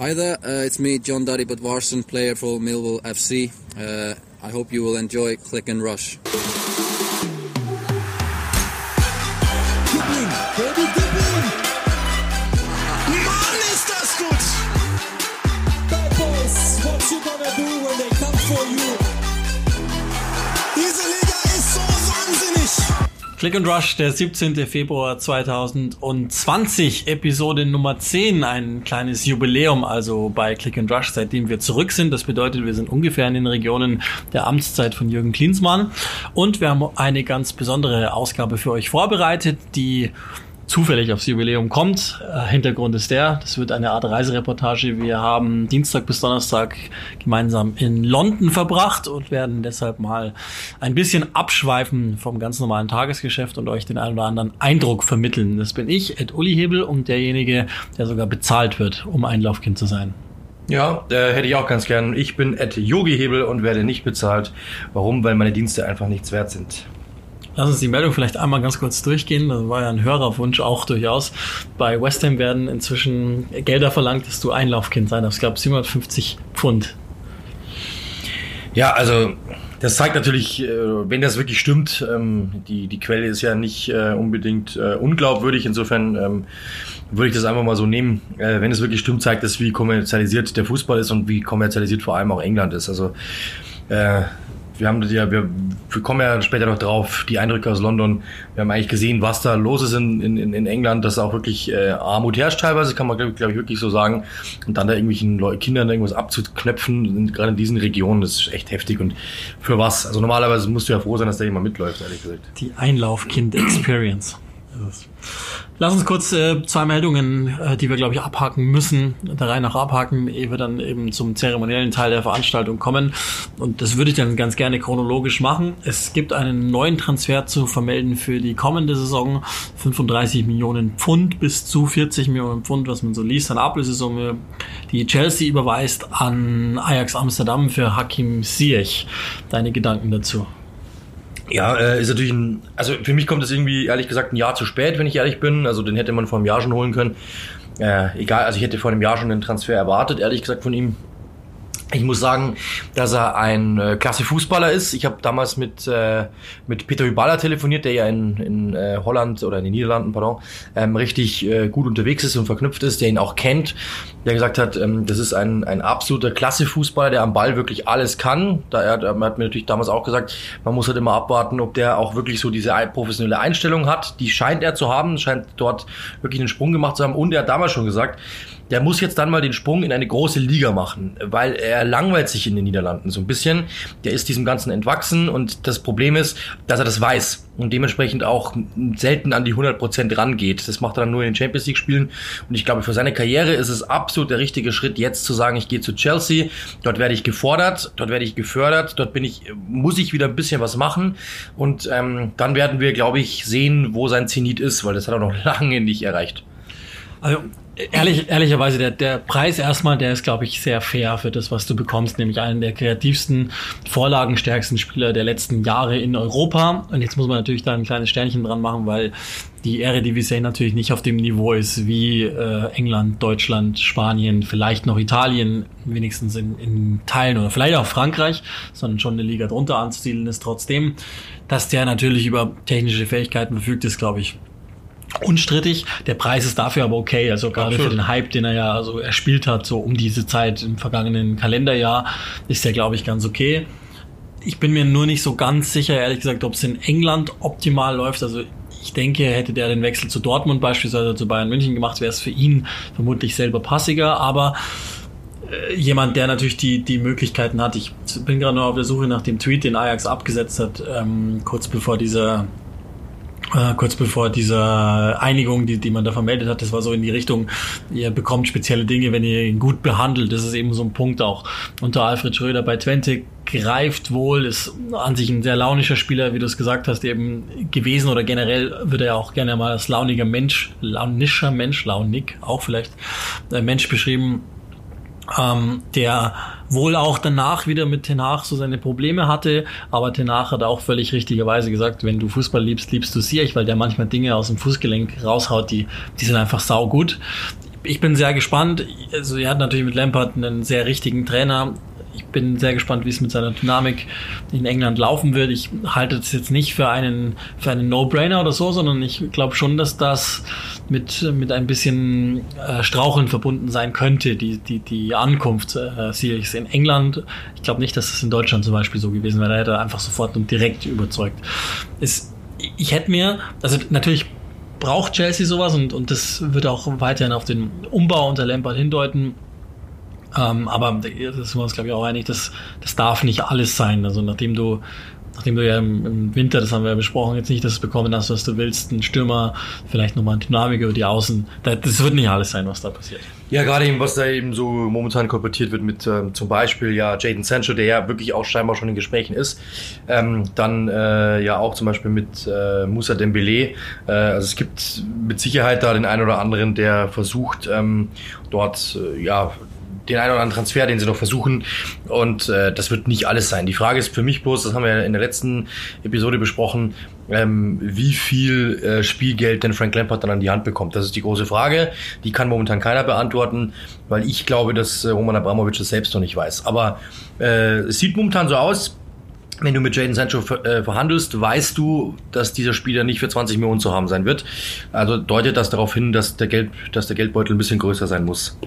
Hi there, uh, it's me, John Daddy Budvarson, player for Millwall FC. Uh, I hope you will enjoy Click and Rush. Click and Rush, der 17. Februar 2020, Episode Nummer 10, ein kleines Jubiläum also bei Click and Rush, seitdem wir zurück sind. Das bedeutet, wir sind ungefähr in den Regionen der Amtszeit von Jürgen Klinsmann und wir haben eine ganz besondere Ausgabe für euch vorbereitet, die zufällig aufs Jubiläum kommt. Äh, Hintergrund ist der, das wird eine Art Reisereportage. Wir haben Dienstag bis Donnerstag gemeinsam in London verbracht und werden deshalb mal ein bisschen abschweifen vom ganz normalen Tagesgeschäft und euch den einen oder anderen Eindruck vermitteln. Das bin ich, Ed Uli Hebel und derjenige, der sogar bezahlt wird, um Einlaufkind zu sein. Ja, äh, hätte ich auch ganz gern. Ich bin Ed Yogi Hebel und werde nicht bezahlt. Warum? Weil meine Dienste einfach nichts wert sind. Lass uns die Meldung vielleicht einmal ganz kurz durchgehen. Das war ja ein Hörerwunsch auch durchaus. Bei West Ham werden inzwischen Gelder verlangt, dass du Einlaufkind sein darfst. Ich glaube 750 Pfund. Ja, also das zeigt natürlich, äh, wenn das wirklich stimmt, ähm, die, die Quelle ist ja nicht äh, unbedingt äh, unglaubwürdig. Insofern ähm, würde ich das einfach mal so nehmen. Wenn es wirklich stimmt, zeigt das, wie kommerzialisiert der Fußball ist und wie kommerzialisiert vor allem auch England ist. Also wir haben ja, wir, wir kommen ja später noch drauf, die Eindrücke aus London. Wir haben eigentlich gesehen, was da los ist in, in, in England, dass auch wirklich äh, Armut herrscht teilweise, kann man glaube glaub ich wirklich so sagen. Und dann da irgendwelchen Kindern irgendwas abzuknöpfen, gerade in diesen Regionen, das ist echt heftig. Und für was? Also normalerweise musst du ja froh sein, dass da jemand mitläuft, ehrlich gesagt. Die Einlaufkind-Experience. Lass uns kurz äh, zwei Meldungen, äh, die wir, glaube ich, abhaken müssen, der Reihe nach abhaken, ehe wir dann eben zum zeremoniellen Teil der Veranstaltung kommen. Und das würde ich dann ganz gerne chronologisch machen. Es gibt einen neuen Transfer zu vermelden für die kommende Saison. 35 Millionen Pfund bis zu 40 Millionen Pfund, was man so liest an Ablösesumme, die Chelsea überweist an Ajax Amsterdam für Hakim Ziyech. Deine Gedanken dazu? Ja, äh, ist natürlich ein, also für mich kommt es irgendwie ehrlich gesagt ein Jahr zu spät, wenn ich ehrlich bin. Also den hätte man vor einem Jahr schon holen können. Äh, egal, also ich hätte vor einem Jahr schon den Transfer erwartet, ehrlich gesagt von ihm. Ich muss sagen, dass er ein äh, klasse Fußballer ist. Ich habe damals mit, äh, mit Peter Hyballa telefoniert, der ja in, in äh, Holland oder in den Niederlanden, pardon, ähm, richtig äh, gut unterwegs ist und verknüpft ist, der ihn auch kennt, der gesagt hat, ähm, das ist ein, ein absoluter klasse Fußballer, der am Ball wirklich alles kann. Da er, er hat mir natürlich damals auch gesagt, man muss halt immer abwarten, ob der auch wirklich so diese professionelle Einstellung hat. Die scheint er zu haben, scheint dort wirklich einen Sprung gemacht zu haben. Und er hat damals schon gesagt, der muss jetzt dann mal den Sprung in eine große Liga machen, weil er langweilt sich in den Niederlanden so ein bisschen. Der ist diesem Ganzen entwachsen und das Problem ist, dass er das weiß und dementsprechend auch selten an die 100% rangeht. Das macht er dann nur in den Champions League Spielen und ich glaube, für seine Karriere ist es absolut der richtige Schritt, jetzt zu sagen, ich gehe zu Chelsea, dort werde ich gefordert, dort werde ich gefördert, dort bin ich, muss ich wieder ein bisschen was machen und ähm, dann werden wir, glaube ich, sehen, wo sein Zenit ist, weil das hat er noch lange nicht erreicht. Also ehrlich, ehrlicherweise, der, der Preis erstmal, der ist, glaube ich, sehr fair für das, was du bekommst, nämlich einen der kreativsten, vorlagenstärksten Spieler der letzten Jahre in Europa. Und jetzt muss man natürlich da ein kleines Sternchen dran machen, weil die Eredivisie natürlich nicht auf dem Niveau ist wie äh, England, Deutschland, Spanien, vielleicht noch Italien, wenigstens in, in Teilen oder vielleicht auch Frankreich, sondern schon eine Liga drunter anzusiedeln ist. Trotzdem, dass der natürlich über technische Fähigkeiten verfügt, ist, glaube ich, unstrittig. Der Preis ist dafür aber okay. Also gerade Absolut. für den Hype, den er ja also erspielt hat, so um diese Zeit im vergangenen Kalenderjahr, ist der, glaube ich, ganz okay. Ich bin mir nur nicht so ganz sicher, ehrlich gesagt, ob es in England optimal läuft. Also ich denke, hätte der den Wechsel zu Dortmund beispielsweise zu Bayern München gemacht, wäre es für ihn vermutlich selber passiger. Aber äh, jemand, der natürlich die, die Möglichkeiten hat. Ich bin gerade noch auf der Suche nach dem Tweet, den Ajax abgesetzt hat, ähm, kurz bevor dieser äh, kurz bevor diese Einigung, die, die man da vermeldet hat, das war so in die Richtung, ihr bekommt spezielle Dinge, wenn ihr ihn gut behandelt. Das ist eben so ein Punkt auch unter Alfred Schröder bei Twente greift wohl, ist an sich ein sehr launischer Spieler, wie du es gesagt hast, eben gewesen oder generell wird er auch gerne mal als launiger Mensch, launischer Mensch, launig auch vielleicht, äh, Mensch beschrieben ähm, der wohl auch danach wieder mit Tenach so seine Probleme hatte, aber Tenach hat auch völlig richtigerweise gesagt, wenn du Fußball liebst, liebst du Siech, weil der manchmal Dinge aus dem Fußgelenk raushaut, die, die sind einfach saugut ich bin sehr gespannt. Also er hat natürlich mit Lampard einen sehr richtigen Trainer. Ich bin sehr gespannt, wie es mit seiner Dynamik in England laufen wird. Ich halte das jetzt nicht für einen, für einen No-Brainer oder so, sondern ich glaube schon, dass das mit, mit ein bisschen äh, Straucheln verbunden sein könnte, die, die, die Ankunft äh, in England. Ich glaube nicht, dass es in Deutschland zum Beispiel so gewesen wäre. Da hätte er einfach sofort und direkt überzeugt. Es, ich hätte mir, also natürlich braucht Chelsea sowas und, und das wird auch weiterhin auf den Umbau unter Lampard hindeuten. Ähm, aber das sind wir uns, glaube ich, auch einig, das, das darf nicht alles sein. Also nachdem du nachdem du ja im, Winter, das haben wir ja besprochen, jetzt nicht das bekommen hast, was du willst, ein Stürmer, vielleicht nochmal ein Dynamik über die Außen, das wird nicht alles sein, was da passiert. Ja, gerade eben, was da eben so momentan kolportiert wird mit ähm, zum Beispiel ja Jaden Sancho, der ja wirklich auch scheinbar schon in Gesprächen ist. Ähm, dann äh, ja auch zum Beispiel mit äh, Musa Dembele. Äh, also es gibt mit Sicherheit da den einen oder anderen, der versucht, ähm, dort äh, ja den einen oder anderen Transfer, den sie noch versuchen. Und äh, das wird nicht alles sein. Die Frage ist für mich bloß, das haben wir in der letzten Episode besprochen, ähm, wie viel äh, Spielgeld denn Frank Lampard dann an die Hand bekommt. Das ist die große Frage. Die kann momentan keiner beantworten, weil ich glaube, dass äh, Roman Abramovic das selbst noch nicht weiß. Aber äh, es sieht momentan so aus, wenn du mit Jaden Sancho äh, verhandelst, weißt du, dass dieser Spieler nicht für 20 Millionen zu haben sein wird. Also deutet das darauf hin, dass der, Geld, dass der Geldbeutel ein bisschen größer sein muss.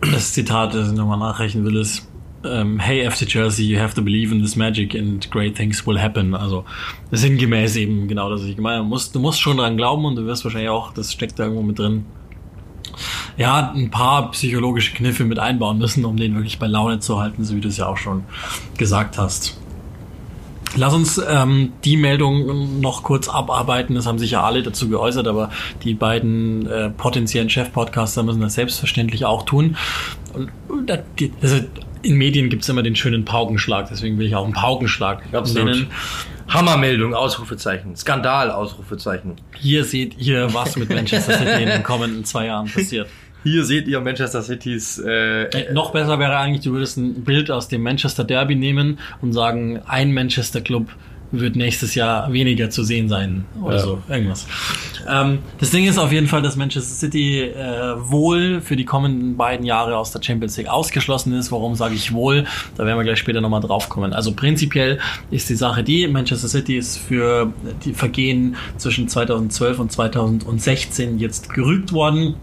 Das Zitat, das ich nochmal nachrechnen will, ist ähm, Hey FC Chelsea, you have to believe in this magic and great things will happen. Also sinngemäß eben genau das, was ich gemeint habe. Du musst, du musst schon dran glauben und du wirst wahrscheinlich auch, das steckt da irgendwo mit drin, ja, ein paar psychologische Kniffe mit einbauen müssen, um den wirklich bei Laune zu halten, so wie du es ja auch schon gesagt hast. Lass uns ähm, die Meldung noch kurz abarbeiten. Das haben sich ja alle dazu geäußert, aber die beiden äh, potenziellen Chef-Podcaster müssen das selbstverständlich auch tun. Und, und also in Medien gibt es immer den schönen Paukenschlag, deswegen will ich auch einen Paukenschlag Absolut. nennen. Hammermeldung, Ausrufezeichen. Skandal, Ausrufezeichen. Hier seht ihr, was mit Manchester City in den kommenden zwei Jahren passiert. Hier seht ihr Manchester Citys. Äh, äh, noch besser wäre eigentlich, du würdest ein Bild aus dem Manchester Derby nehmen und sagen, ein Manchester Club wird nächstes Jahr weniger zu sehen sein oder ja. so irgendwas. Ähm, das Ding ist auf jeden Fall, dass Manchester City äh, wohl für die kommenden beiden Jahre aus der Champions League ausgeschlossen ist. Warum sage ich wohl? Da werden wir gleich später nochmal drauf kommen. Also prinzipiell ist die Sache die, Manchester City ist für die Vergehen zwischen 2012 und 2016 jetzt gerügt worden.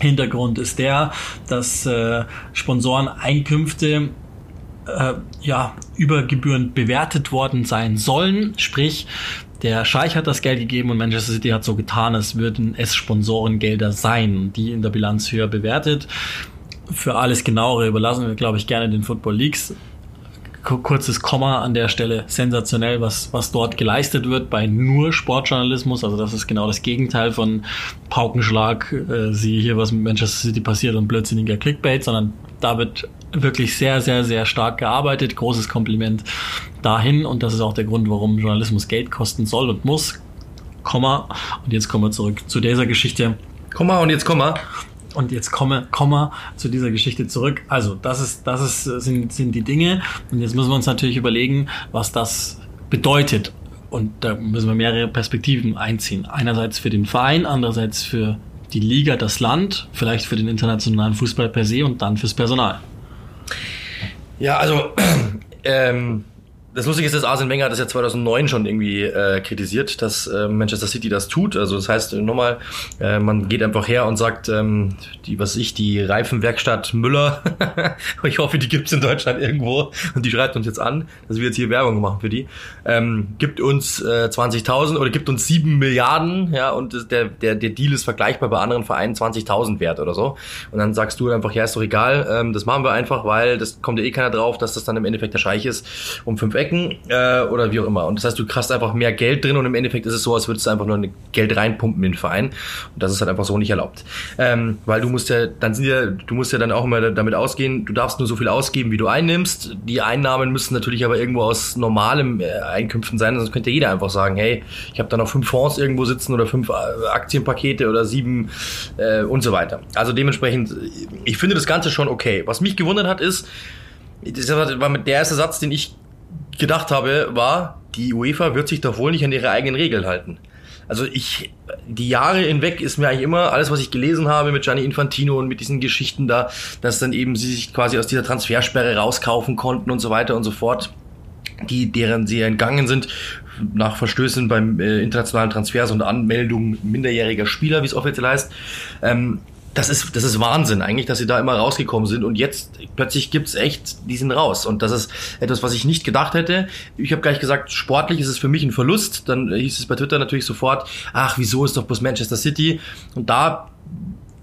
Hintergrund ist der, dass äh, Sponsoreneinkünfte äh, ja übergebührend bewertet worden sein sollen. Sprich, der Scheich hat das Geld gegeben und Manchester City hat so getan, als würden es Sponsorengelder sein, die in der Bilanz höher bewertet. Für alles genauere überlassen wir, glaube ich, gerne den Football Leagues kurzes Komma an der Stelle. Sensationell, was, was dort geleistet wird bei nur Sportjournalismus. Also das ist genau das Gegenteil von Paukenschlag, äh, siehe hier, was mit Manchester City passiert und blödsinniger Clickbait, sondern da wird wirklich sehr, sehr, sehr stark gearbeitet. Großes Kompliment dahin und das ist auch der Grund, warum Journalismus Geld kosten soll und muss. Komma. Und jetzt kommen wir zurück zu dieser Geschichte. Komma und jetzt Komma. Und jetzt komme, komme zu dieser Geschichte zurück. Also, das ist, das ist, sind, sind die Dinge. Und jetzt müssen wir uns natürlich überlegen, was das bedeutet. Und da müssen wir mehrere Perspektiven einziehen. Einerseits für den Verein, andererseits für die Liga, das Land, vielleicht für den internationalen Fußball per se und dann fürs Personal. Ja, also ähm, das Lustige ist, dass Arsene Wenger das ja 2009 schon irgendwie äh, kritisiert, dass äh, Manchester City das tut. Also das heißt, nochmal, äh, man geht einfach her und sagt, ähm, die, was ich, die Reifenwerkstatt Müller, ich hoffe, die gibt's in Deutschland irgendwo und die schreibt uns jetzt an, dass wir jetzt hier Werbung machen für die, ähm, gibt uns äh, 20.000 oder gibt uns 7 Milliarden, ja, und der, der, der Deal ist vergleichbar bei anderen Vereinen 20.000 wert oder so. Und dann sagst du einfach, ja, ist doch egal, ähm, das machen wir einfach, weil das kommt ja eh keiner drauf, dass das dann im Endeffekt der Scheich ist, um fünf Ecken äh, oder wie auch immer. Und das heißt, du hast einfach mehr Geld drin und im Endeffekt ist es so, als würdest du einfach nur Geld reinpumpen in den Verein. Und das ist halt einfach so nicht erlaubt. Ähm, weil du musst ja, dann sind ja, du musst ja dann auch immer damit ausgehen, du darfst nur so viel ausgeben, wie du einnimmst. Die Einnahmen müssen natürlich aber irgendwo aus normalem äh, Einkünften sein, sonst könnte jeder einfach sagen, hey, ich habe da noch fünf Fonds irgendwo sitzen oder fünf äh, Aktienpakete oder sieben äh, und so weiter. Also dementsprechend, ich finde das Ganze schon okay. Was mich gewundert hat, ist, das war der erste Satz, den ich gedacht habe, war, die UEFA wird sich doch wohl nicht an ihre eigenen Regeln halten. Also ich, die Jahre hinweg ist mir eigentlich immer alles, was ich gelesen habe mit Gianni Infantino und mit diesen Geschichten da, dass dann eben sie sich quasi aus dieser Transfersperre rauskaufen konnten und so weiter und so fort, die, deren sie entgangen sind nach Verstößen beim äh, internationalen Transfers und Anmeldung minderjähriger Spieler, wie es offiziell heißt. Ähm, das ist, das ist Wahnsinn eigentlich, dass sie da immer rausgekommen sind und jetzt plötzlich gibt's echt, die sind raus und das ist etwas, was ich nicht gedacht hätte. Ich habe gleich gesagt, sportlich ist es für mich ein Verlust. Dann hieß es bei Twitter natürlich sofort, ach, wieso ist doch bloß Manchester City? Und da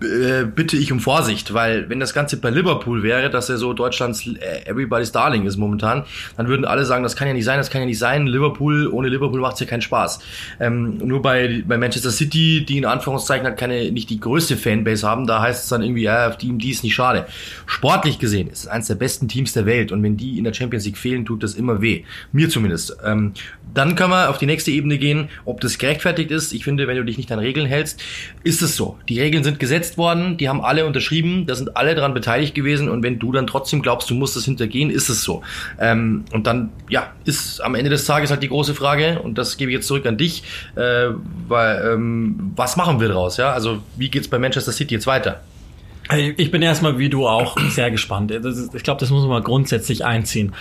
äh, bitte ich um Vorsicht, weil wenn das Ganze bei Liverpool wäre, dass er so Deutschlands äh, Everybody's Darling ist momentan, dann würden alle sagen, das kann ja nicht sein, das kann ja nicht sein. Liverpool, ohne Liverpool macht's ja keinen Spaß. Ähm, nur bei, bei Manchester City, die in Anführungszeichen halt keine, nicht die größte Fanbase haben, da heißt es dann irgendwie, ja, die, die ist nicht schade. Sportlich gesehen ist es eines der besten Teams der Welt und wenn die in der Champions League fehlen, tut das immer weh. Mir zumindest. Ähm, dann können wir auf die nächste Ebene gehen, ob das gerechtfertigt ist. Ich finde, wenn du dich nicht an Regeln hältst, ist es so. Die Regeln sind gesetzt worden, die haben alle unterschrieben, da sind alle daran beteiligt gewesen und wenn du dann trotzdem glaubst, du musst das hintergehen, ist es so. Ähm, und dann, ja, ist am Ende des Tages halt die große Frage und das gebe ich jetzt zurück an dich, äh, weil, ähm, was machen wir daraus? Ja? Also wie geht's bei Manchester City jetzt weiter? Ich bin erstmal wie du auch sehr gespannt. Ich glaube, das muss man mal grundsätzlich einziehen.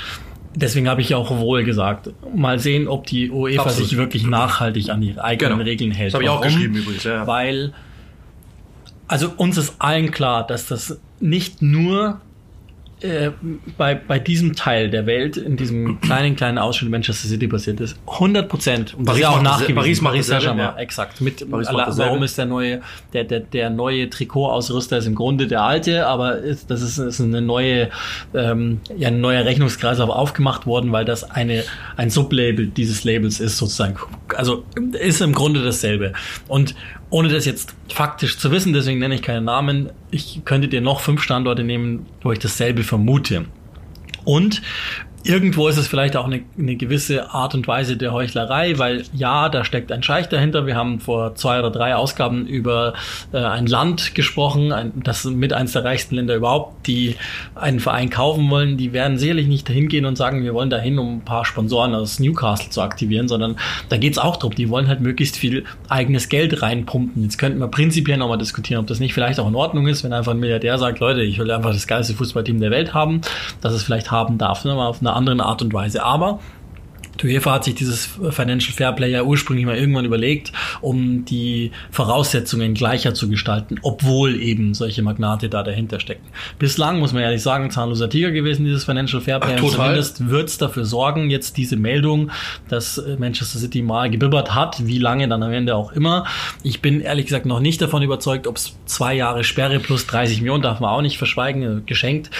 Deswegen habe ich ja auch wohl gesagt. Mal sehen, ob die UEFA Absolut. sich wirklich nachhaltig an ihre eigenen Genau. Regeln hält. Das habe ich auch geschrieben übrigens, ja. Weil, also uns ist allen klar, dass das nicht nur äh, bei, bei diesem Teil der Welt, in diesem kleinen, kleinen Ausschnitt in Manchester City passiert ist. 100 Prozent. Und das Paris ist ja auch nachgewiesen. Paris dasselbe, Saint-Germain, ja. exakt. Mit, Paris alla- warum ist der neue, der, der, der neue Trikotausrüster ist im Grunde der alte, aber ist, das ist, ist eine neue, ähm, ja, ein neuer Rechnungskreislauf aufgemacht worden, weil das eine, ein Sublabel dieses Labels ist sozusagen. Also ist im Grunde dasselbe. Und ohne das jetzt faktisch zu wissen, deswegen nenne ich keine Namen, ich könnte dir noch fünf Standorte nehmen, wo ich dasselbe vermute. Und irgendwo ist es vielleicht auch eine, eine gewisse Art und Weise der Heuchlerei, weil ja, da steckt ein Scheich dahinter. Wir haben vor zwei oder drei Ausgaben über äh, ein Land gesprochen, ein, das mit eines der reichsten Länder überhaupt, die einen Verein kaufen wollen. Die werden sicherlich nicht dahin gehen und sagen, wir wollen dahin, um ein paar Sponsoren aus Newcastle zu aktivieren, sondern da geht's auch drum. Die wollen halt möglichst viel eigenes Geld reinpumpen. Jetzt könnten wir prinzipiell nochmal diskutieren, ob das nicht vielleicht auch in Ordnung ist, wenn einfach ein Milliardär sagt, Leute, ich will einfach das geilste Fußballteam der Welt haben, dass es vielleicht haben darf, ne, auf eine andere Art und Weise. Aber die UEFA hat sich dieses Financial Fairplay ja ursprünglich mal irgendwann überlegt, um die Voraussetzungen gleicher zu gestalten, obwohl eben solche Magnate da dahinter stecken. Bislang muss man ehrlich sagen, zahnloser Tiger gewesen, dieses Financial Fairplay. Ach. Zumindest wird es dafür sorgen, jetzt diese Meldung, dass äh, Manchester City mal gebibbert hat, wie lange dann am Ende auch immer. Ich bin ehrlich gesagt noch nicht davon überzeugt, ob es zwei Jahre Sperre plus 30 Millionen, darf man auch nicht verschweigen, äh, geschenkt,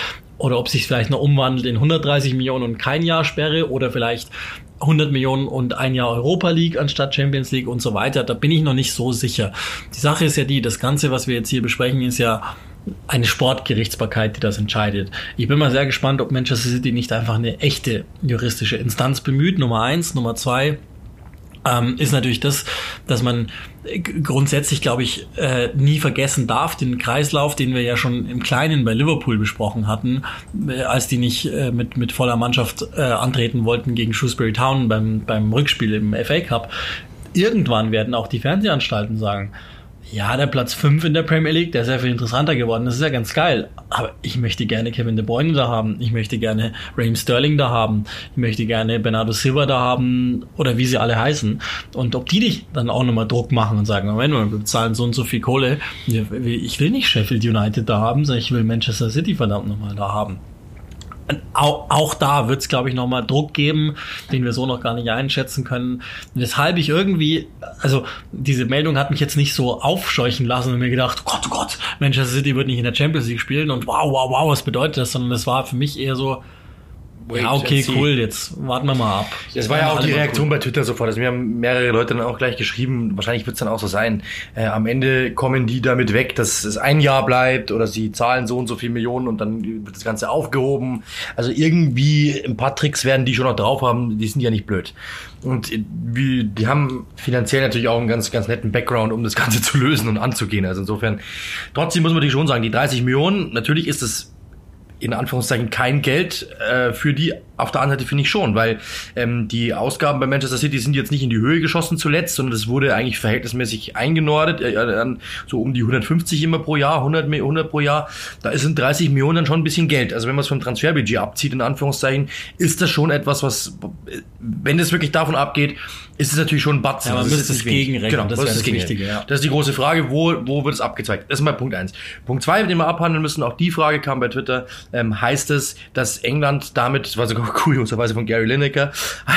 oder ob sich vielleicht noch umwandelt in 130 Millionen und kein Jahr Sperre oder vielleicht 100 Millionen und ein Jahr Europa League anstatt Champions League und so weiter. Da bin ich noch nicht so sicher. Die Sache ist ja die, das Ganze, was wir jetzt hier besprechen, ist ja eine Sportgerichtsbarkeit, die das entscheidet. Ich bin mal sehr gespannt, ob Manchester City nicht einfach eine echte juristische Instanz bemüht. Nummer eins. Nummer zwei ähm, ist natürlich das, dass man grundsätzlich, glaube ich, äh, nie vergessen darf, den Kreislauf, den wir ja schon im Kleinen bei Liverpool besprochen hatten, äh, als die nicht äh, mit, mit voller Mannschaft äh, antreten wollten gegen Shrewsbury Town beim, beim Rückspiel im FA Cup. Irgendwann werden auch die Fernsehanstalten sagen, ja, der Platz 5 in der Premier League, der ist ja viel interessanter geworden. Das ist ja ganz geil. Aber ich möchte gerne Kevin De Bruyne da haben. Ich möchte gerne Raheem Sterling da haben. Ich möchte gerne Bernardo Silva da haben. Oder wie sie alle heißen. Und ob die dich dann auch nochmal Druck machen und sagen, Moment mal, wir bezahlen so und so viel Kohle. Ich will nicht Sheffield United da haben, sondern ich will Manchester City verdammt nochmal da haben. Auch, auch da wird es, glaube ich, nochmal Druck geben, den wir so noch gar nicht einschätzen können. Weshalb ich irgendwie, also diese Meldung hat mich jetzt nicht so aufscheuchen lassen und mir gedacht, oh Gott, oh Gott, Manchester City wird nicht in der Champions League spielen und wow, wow, wow, was bedeutet das? Sondern das war für mich eher so, Wait ja, okay, cool, jetzt warten wir mal ab. Das war ja auch die Reaktion cool. bei Twitter sofort. Also mir haben mehrere Leute dann auch gleich geschrieben, wahrscheinlich wird es dann auch so sein. Äh, am Ende kommen die damit weg, dass es ein Jahr bleibt oder sie zahlen so und so viel Millionen und dann wird das Ganze aufgehoben. Also irgendwie ein paar Tricks werden die schon noch drauf haben, die sind ja nicht blöd. Und äh, wie, die haben finanziell natürlich auch einen ganz, ganz netten Background, um das Ganze zu lösen und anzugehen. Also insofern, trotzdem muss man natürlich schon sagen, die 30 Millionen, natürlich ist es in Anführungszeichen kein Geld äh, für die, auf der anderen Seite finde ich schon, weil ähm, die Ausgaben bei Manchester City sind jetzt nicht in die Höhe geschossen zuletzt, sondern das wurde eigentlich verhältnismäßig eingenordet, äh, so um die 150 immer pro Jahr, 100, 100 pro Jahr. Da sind 30 Millionen schon ein bisschen Geld. Also wenn man es vom Transferbudget abzieht, in Anführungszeichen, ist das schon etwas, was, wenn es wirklich davon abgeht, ist es natürlich schon ein Batzen. Ja, man das müsste ist es gegenrechnen, Genau, das das, ist das Gegenrechnen. Wichtige, ja. Das ist die große Frage, wo, wo wird es abgezweigt? Das ist mal Punkt eins. Punkt zwei, den wir abhandeln müssen, auch die Frage kam bei Twitter, ähm, heißt es, dass England damit, das war sogar kurioserweise von Gary Lineker,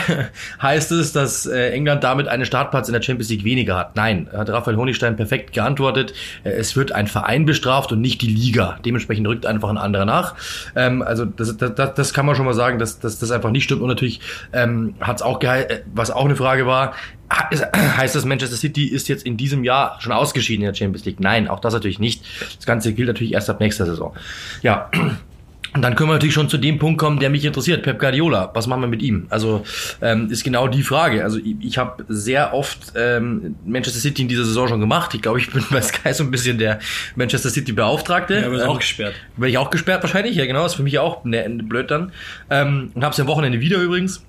heißt es, dass äh, England damit einen Startplatz in der Champions League weniger hat? Nein, hat Raphael Honigstein perfekt geantwortet. Äh, es wird ein Verein bestraft und nicht die Liga. Dementsprechend rückt einfach ein anderer nach. Ähm, also das, das, das, kann man schon mal sagen, dass, dass das einfach nicht stimmt. Und natürlich ähm, hat es auch äh, was auch eine Frage war, heißt das, Manchester City ist jetzt in diesem Jahr schon ausgeschieden in der Champions League? Nein, auch das natürlich nicht. Das Ganze gilt natürlich erst ab nächster Saison. Ja. Und dann können wir natürlich schon zu dem Punkt kommen, der mich interessiert. Pep Guardiola, was machen wir mit ihm? Also ähm, ist genau die Frage. Also ich, ich habe sehr oft ähm, Manchester City in dieser Saison schon gemacht. Ich glaube, ich bin bei Sky so ein bisschen der Manchester City Beauftragte. Ja, aber ist Ähm, auch gesperrt. Werde ich auch gesperrt wahrscheinlich, ja genau, ist für mich auch ne, blöd dann. Ähm, und hab's am Wochenende wieder übrigens.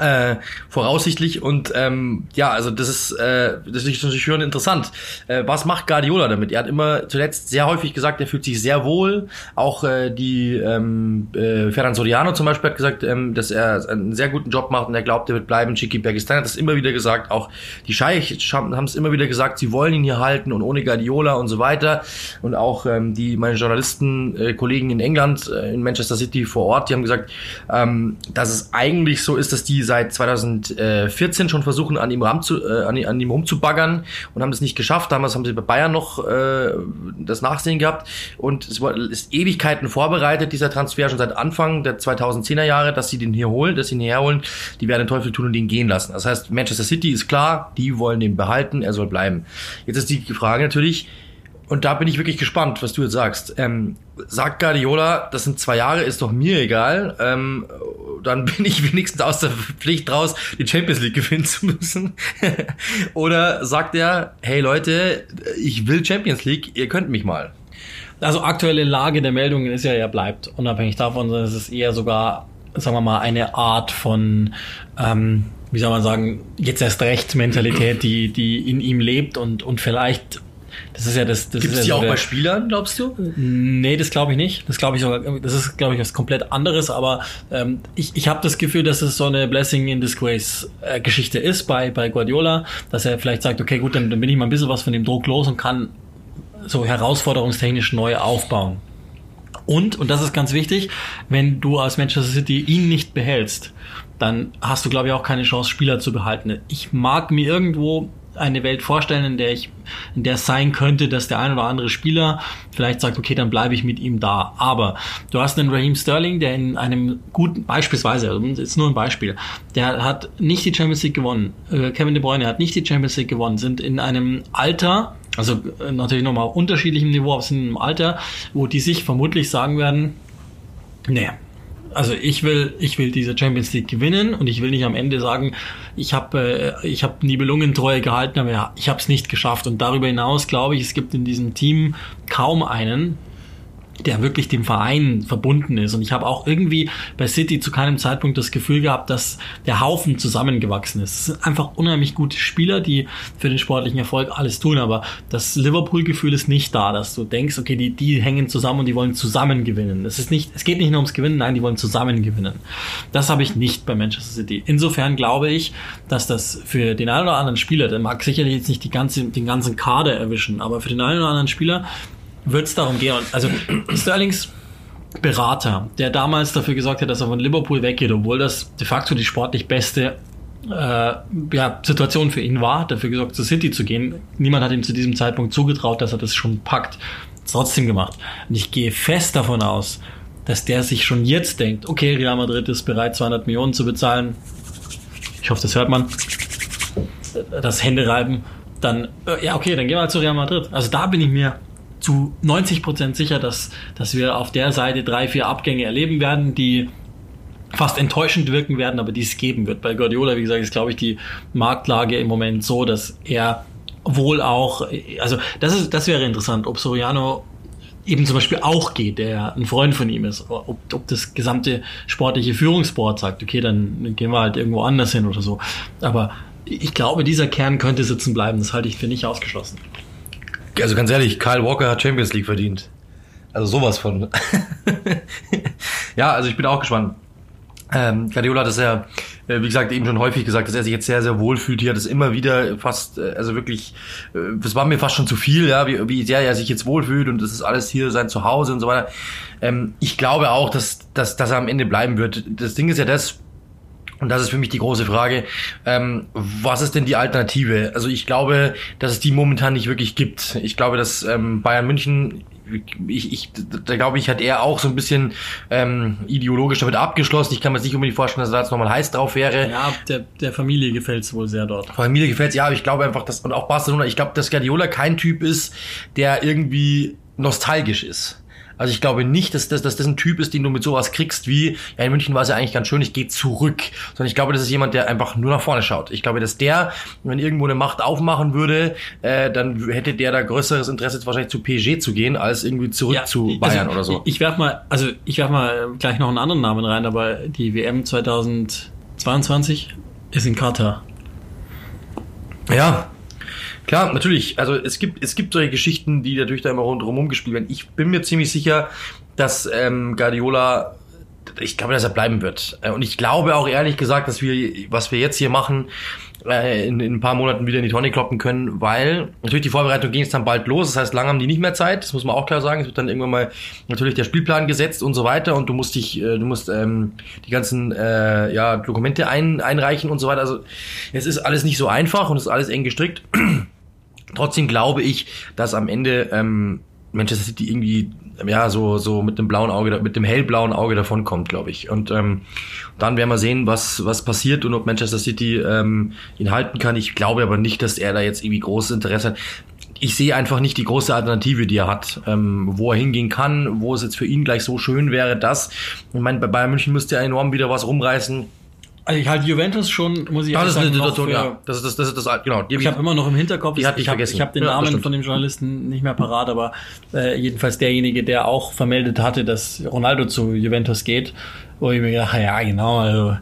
Äh, voraussichtlich und ähm, ja, also das ist äh, das ist natürlich schon interessant. Äh, was macht Guardiola damit? Er hat immer zuletzt sehr häufig gesagt, er fühlt sich sehr wohl. Auch äh, die ähm, äh, Ferran Soriano zum Beispiel hat gesagt, ähm, dass er einen sehr guten Job macht und er glaubt, er wird bleiben. Chiki Bergistan hat das immer wieder gesagt. Auch die Scheich haben es immer wieder gesagt, sie wollen ihn hier halten und ohne Guardiola und so weiter. Und auch ähm, die meine Journalisten, äh, Kollegen in England, äh, in Manchester City vor Ort, die haben gesagt, ähm, dass es eigentlich so ist, dass die seit 2014 schon versuchen, an ihm, zu, äh, an, ihm rumzubaggern und haben das nicht geschafft. Damals haben sie bei Bayern noch äh, das Nachsehen gehabt und es war, ist Ewigkeiten vorbereitet, dieser Transfer, schon seit Anfang der 2010er Jahre, dass sie den hier holen, dass sie ihn hierher holen. Die werden den Teufel tun und ihn gehen lassen. Das heißt, Manchester City ist klar, die wollen den behalten, er soll bleiben. Jetzt ist die Frage natürlich, und da bin ich wirklich gespannt, was du jetzt sagst. Ähm, sagt Guardiola, das sind zwei Jahre, ist doch mir egal. Ähm, dann bin ich wenigstens aus der Pflicht raus, die Champions League gewinnen zu müssen. Oder sagt er, hey Leute, ich will Champions League, ihr könnt mich mal. Also aktuelle Lage der Meldungen ist ja, er bleibt. Unabhängig davon, sondern es ist eher sogar, sagen wir mal, eine Art von, ähm, wie soll man sagen, jetzt erst recht Mentalität, die, die in ihm lebt und, und vielleicht, das ist ja das, das Gibt es ja die so auch bei Spielern, glaubst du? Nee, das glaube ich nicht. Das glaube ich sogar, das ist, glaube ich, was komplett anderes, aber ähm, ich, ich habe das Gefühl, dass es so eine Blessing in Disgrace äh, Geschichte ist bei, bei Guardiola, dass er vielleicht sagt, okay, gut, dann, dann bin ich mal ein bisschen was von dem Druck los und kann so herausforderungstechnisch neu aufbauen. Und, und das ist ganz wichtig, wenn du als Manchester City ihn nicht behältst, dann hast du, glaube ich, auch keine Chance, Spieler zu behalten. Ich mag mir irgendwo eine Welt vorstellen, in der ich, in der es sein könnte, dass der ein oder andere Spieler vielleicht sagt, okay, dann bleibe ich mit ihm da. Aber du hast einen Raheem Sterling, der in einem guten, beispielsweise, also ist nur ein Beispiel, der hat nicht die Champions League gewonnen. Äh, Kevin De Bruyne hat nicht die Champions League gewonnen, sind in einem Alter, also äh, natürlich nochmal unterschiedlichem Niveau, aber sind in einem Alter, wo die sich vermutlich sagen werden, nee, also ich will, ich will diese Champions League gewinnen und ich will nicht am Ende sagen, ich habe, äh, ich habe Nibelungentreue gehalten, aber ich habe es nicht geschafft. Und darüber hinaus glaube ich, es gibt in diesem Team kaum einen, der wirklich dem Verein verbunden ist. Und ich habe auch irgendwie bei City zu keinem Zeitpunkt das Gefühl gehabt, dass der Haufen zusammengewachsen ist. Es sind einfach unheimlich gute Spieler, die für den sportlichen Erfolg alles tun. Aber das Liverpool-Gefühl ist nicht da, dass du denkst, okay, die, die hängen zusammen und die wollen zusammen gewinnen. Es ist nicht, es geht nicht nur ums Gewinnen, nein, die wollen zusammen gewinnen. Das habe ich nicht bei Manchester City. Insofern glaube ich, dass das für den einen oder anderen Spieler, der mag sicherlich jetzt nicht die ganze, den ganzen Kader erwischen, aber für den einen oder anderen Spieler wird es darum gehen. Also Sterlings Berater, der damals dafür gesorgt hat, dass er von Liverpool weggeht, obwohl das de facto die sportlich beste äh, ja, Situation für ihn war, dafür gesorgt, zu City zu gehen. Niemand hat ihm zu diesem Zeitpunkt zugetraut, dass er das schon packt. Trotzdem gemacht. Und ich gehe fest davon aus, dass der sich schon jetzt denkt, okay, Real Madrid ist bereit, 200 Millionen zu bezahlen. Ich hoffe, das hört man. Das Hände reiben. Dann, äh, ja, okay, dann gehen wir halt zu Real Madrid. Also da bin ich mir zu 90 Prozent sicher, dass, dass wir auf der Seite drei, vier Abgänge erleben werden, die fast enttäuschend wirken werden, aber die es geben wird. Bei Guardiola, wie gesagt, ist, glaube ich, die Marktlage im Moment so, dass er wohl auch, also das ist, das wäre interessant, ob Soriano eben zum Beispiel auch geht, der ein Freund von ihm ist. Ob, ob das gesamte sportliche Führungsboard sagt, okay, dann gehen wir halt irgendwo anders hin oder so. Aber ich glaube, dieser Kern könnte sitzen bleiben. Das halte ich für nicht ausgeschlossen. Also ganz ehrlich, Kyle Walker hat Champions League verdient. Also sowas von. ja, also ich bin auch gespannt. Ähm, Guardiola hat es ja, äh, wie gesagt, eben schon häufig gesagt, dass er sich jetzt sehr, sehr wohl fühlt. Hier hat es immer wieder fast, äh, also wirklich, äh, das war mir fast schon zu viel, ja, wie, wie sehr er sich jetzt wohlfühlt und das ist alles hier sein Zuhause und so weiter. Ähm, ich glaube auch, dass, dass, dass er am Ende bleiben wird. Das Ding ist ja das, und das ist für mich die große Frage, ähm, was ist denn die Alternative? Also ich glaube, dass es die momentan nicht wirklich gibt. Ich glaube, dass ähm, Bayern München ich, ich, da glaube ich, hat er auch so ein bisschen ähm, ideologisch damit abgeschlossen. Ich kann mir jetzt nicht unbedingt vorstellen, dass er da jetzt nochmal heiß drauf wäre. Ja, der, der Familie gefällt es wohl sehr dort. Familie gefällt ja, aber ich glaube einfach, dass, und auch Barcelona, ich glaube, dass Guardiola kein Typ ist, der irgendwie nostalgisch ist. Also ich glaube nicht, dass das, dass das ein Typ ist, den du mit sowas kriegst wie, ja, in München war es ja eigentlich ganz schön, ich gehe zurück. Sondern ich glaube, das ist jemand, der einfach nur nach vorne schaut. Ich glaube, dass der, wenn irgendwo eine Macht aufmachen würde, äh, dann hätte der da größeres Interesse, wahrscheinlich zu PSG zu gehen, als irgendwie zurück ja, zu Bayern also, oder so. Ich, ich werf mal, also ich werf mal gleich noch einen anderen Namen rein, aber die WM 2022 ist in Katar. Ja, Klar, natürlich. Also es gibt, es gibt solche Geschichten, die natürlich da immer rundherum gespielt werden. Ich bin mir ziemlich sicher, dass ähm, Guardiola, ich glaube, dass er bleiben wird. Äh, und ich glaube auch ehrlich gesagt, dass wir, was wir jetzt hier machen, äh, in, in ein paar Monaten wieder in die Tonne kloppen können, weil natürlich die Vorbereitung ging jetzt dann bald los. Das heißt, lange haben die nicht mehr Zeit. Das muss man auch klar sagen. Es wird dann irgendwann mal natürlich der Spielplan gesetzt und so weiter. Und du musst dich, äh, du musst ähm, die ganzen äh, ja, Dokumente ein, einreichen und so weiter. Also es ist alles nicht so einfach und es ist alles eng gestrickt. Trotzdem glaube ich, dass am Ende ähm, Manchester City irgendwie ja so so mit dem blauen Auge, mit dem hellblauen Auge davon kommt, glaube ich. Und ähm, dann werden wir sehen, was was passiert und ob Manchester City ähm, ihn halten kann. Ich glaube aber nicht, dass er da jetzt irgendwie großes Interesse hat. Ich sehe einfach nicht die große Alternative, die er hat, ähm, wo er hingehen kann, wo es jetzt für ihn gleich so schön wäre, dass ich meine, bei Bayern München müsste er enorm wieder was rumreißen also ich halte Juventus schon, muss ich das ist sagen, eine Situation, ja. Das ist das, das ist das, genau. Die ich habe immer noch im Hinterkopf, die hat ich habe hab den Namen ja, von dem Journalisten nicht mehr parat, aber äh, jedenfalls derjenige, der auch vermeldet hatte, dass Ronaldo zu Juventus geht, wo ich mir gedacht, ja genau, also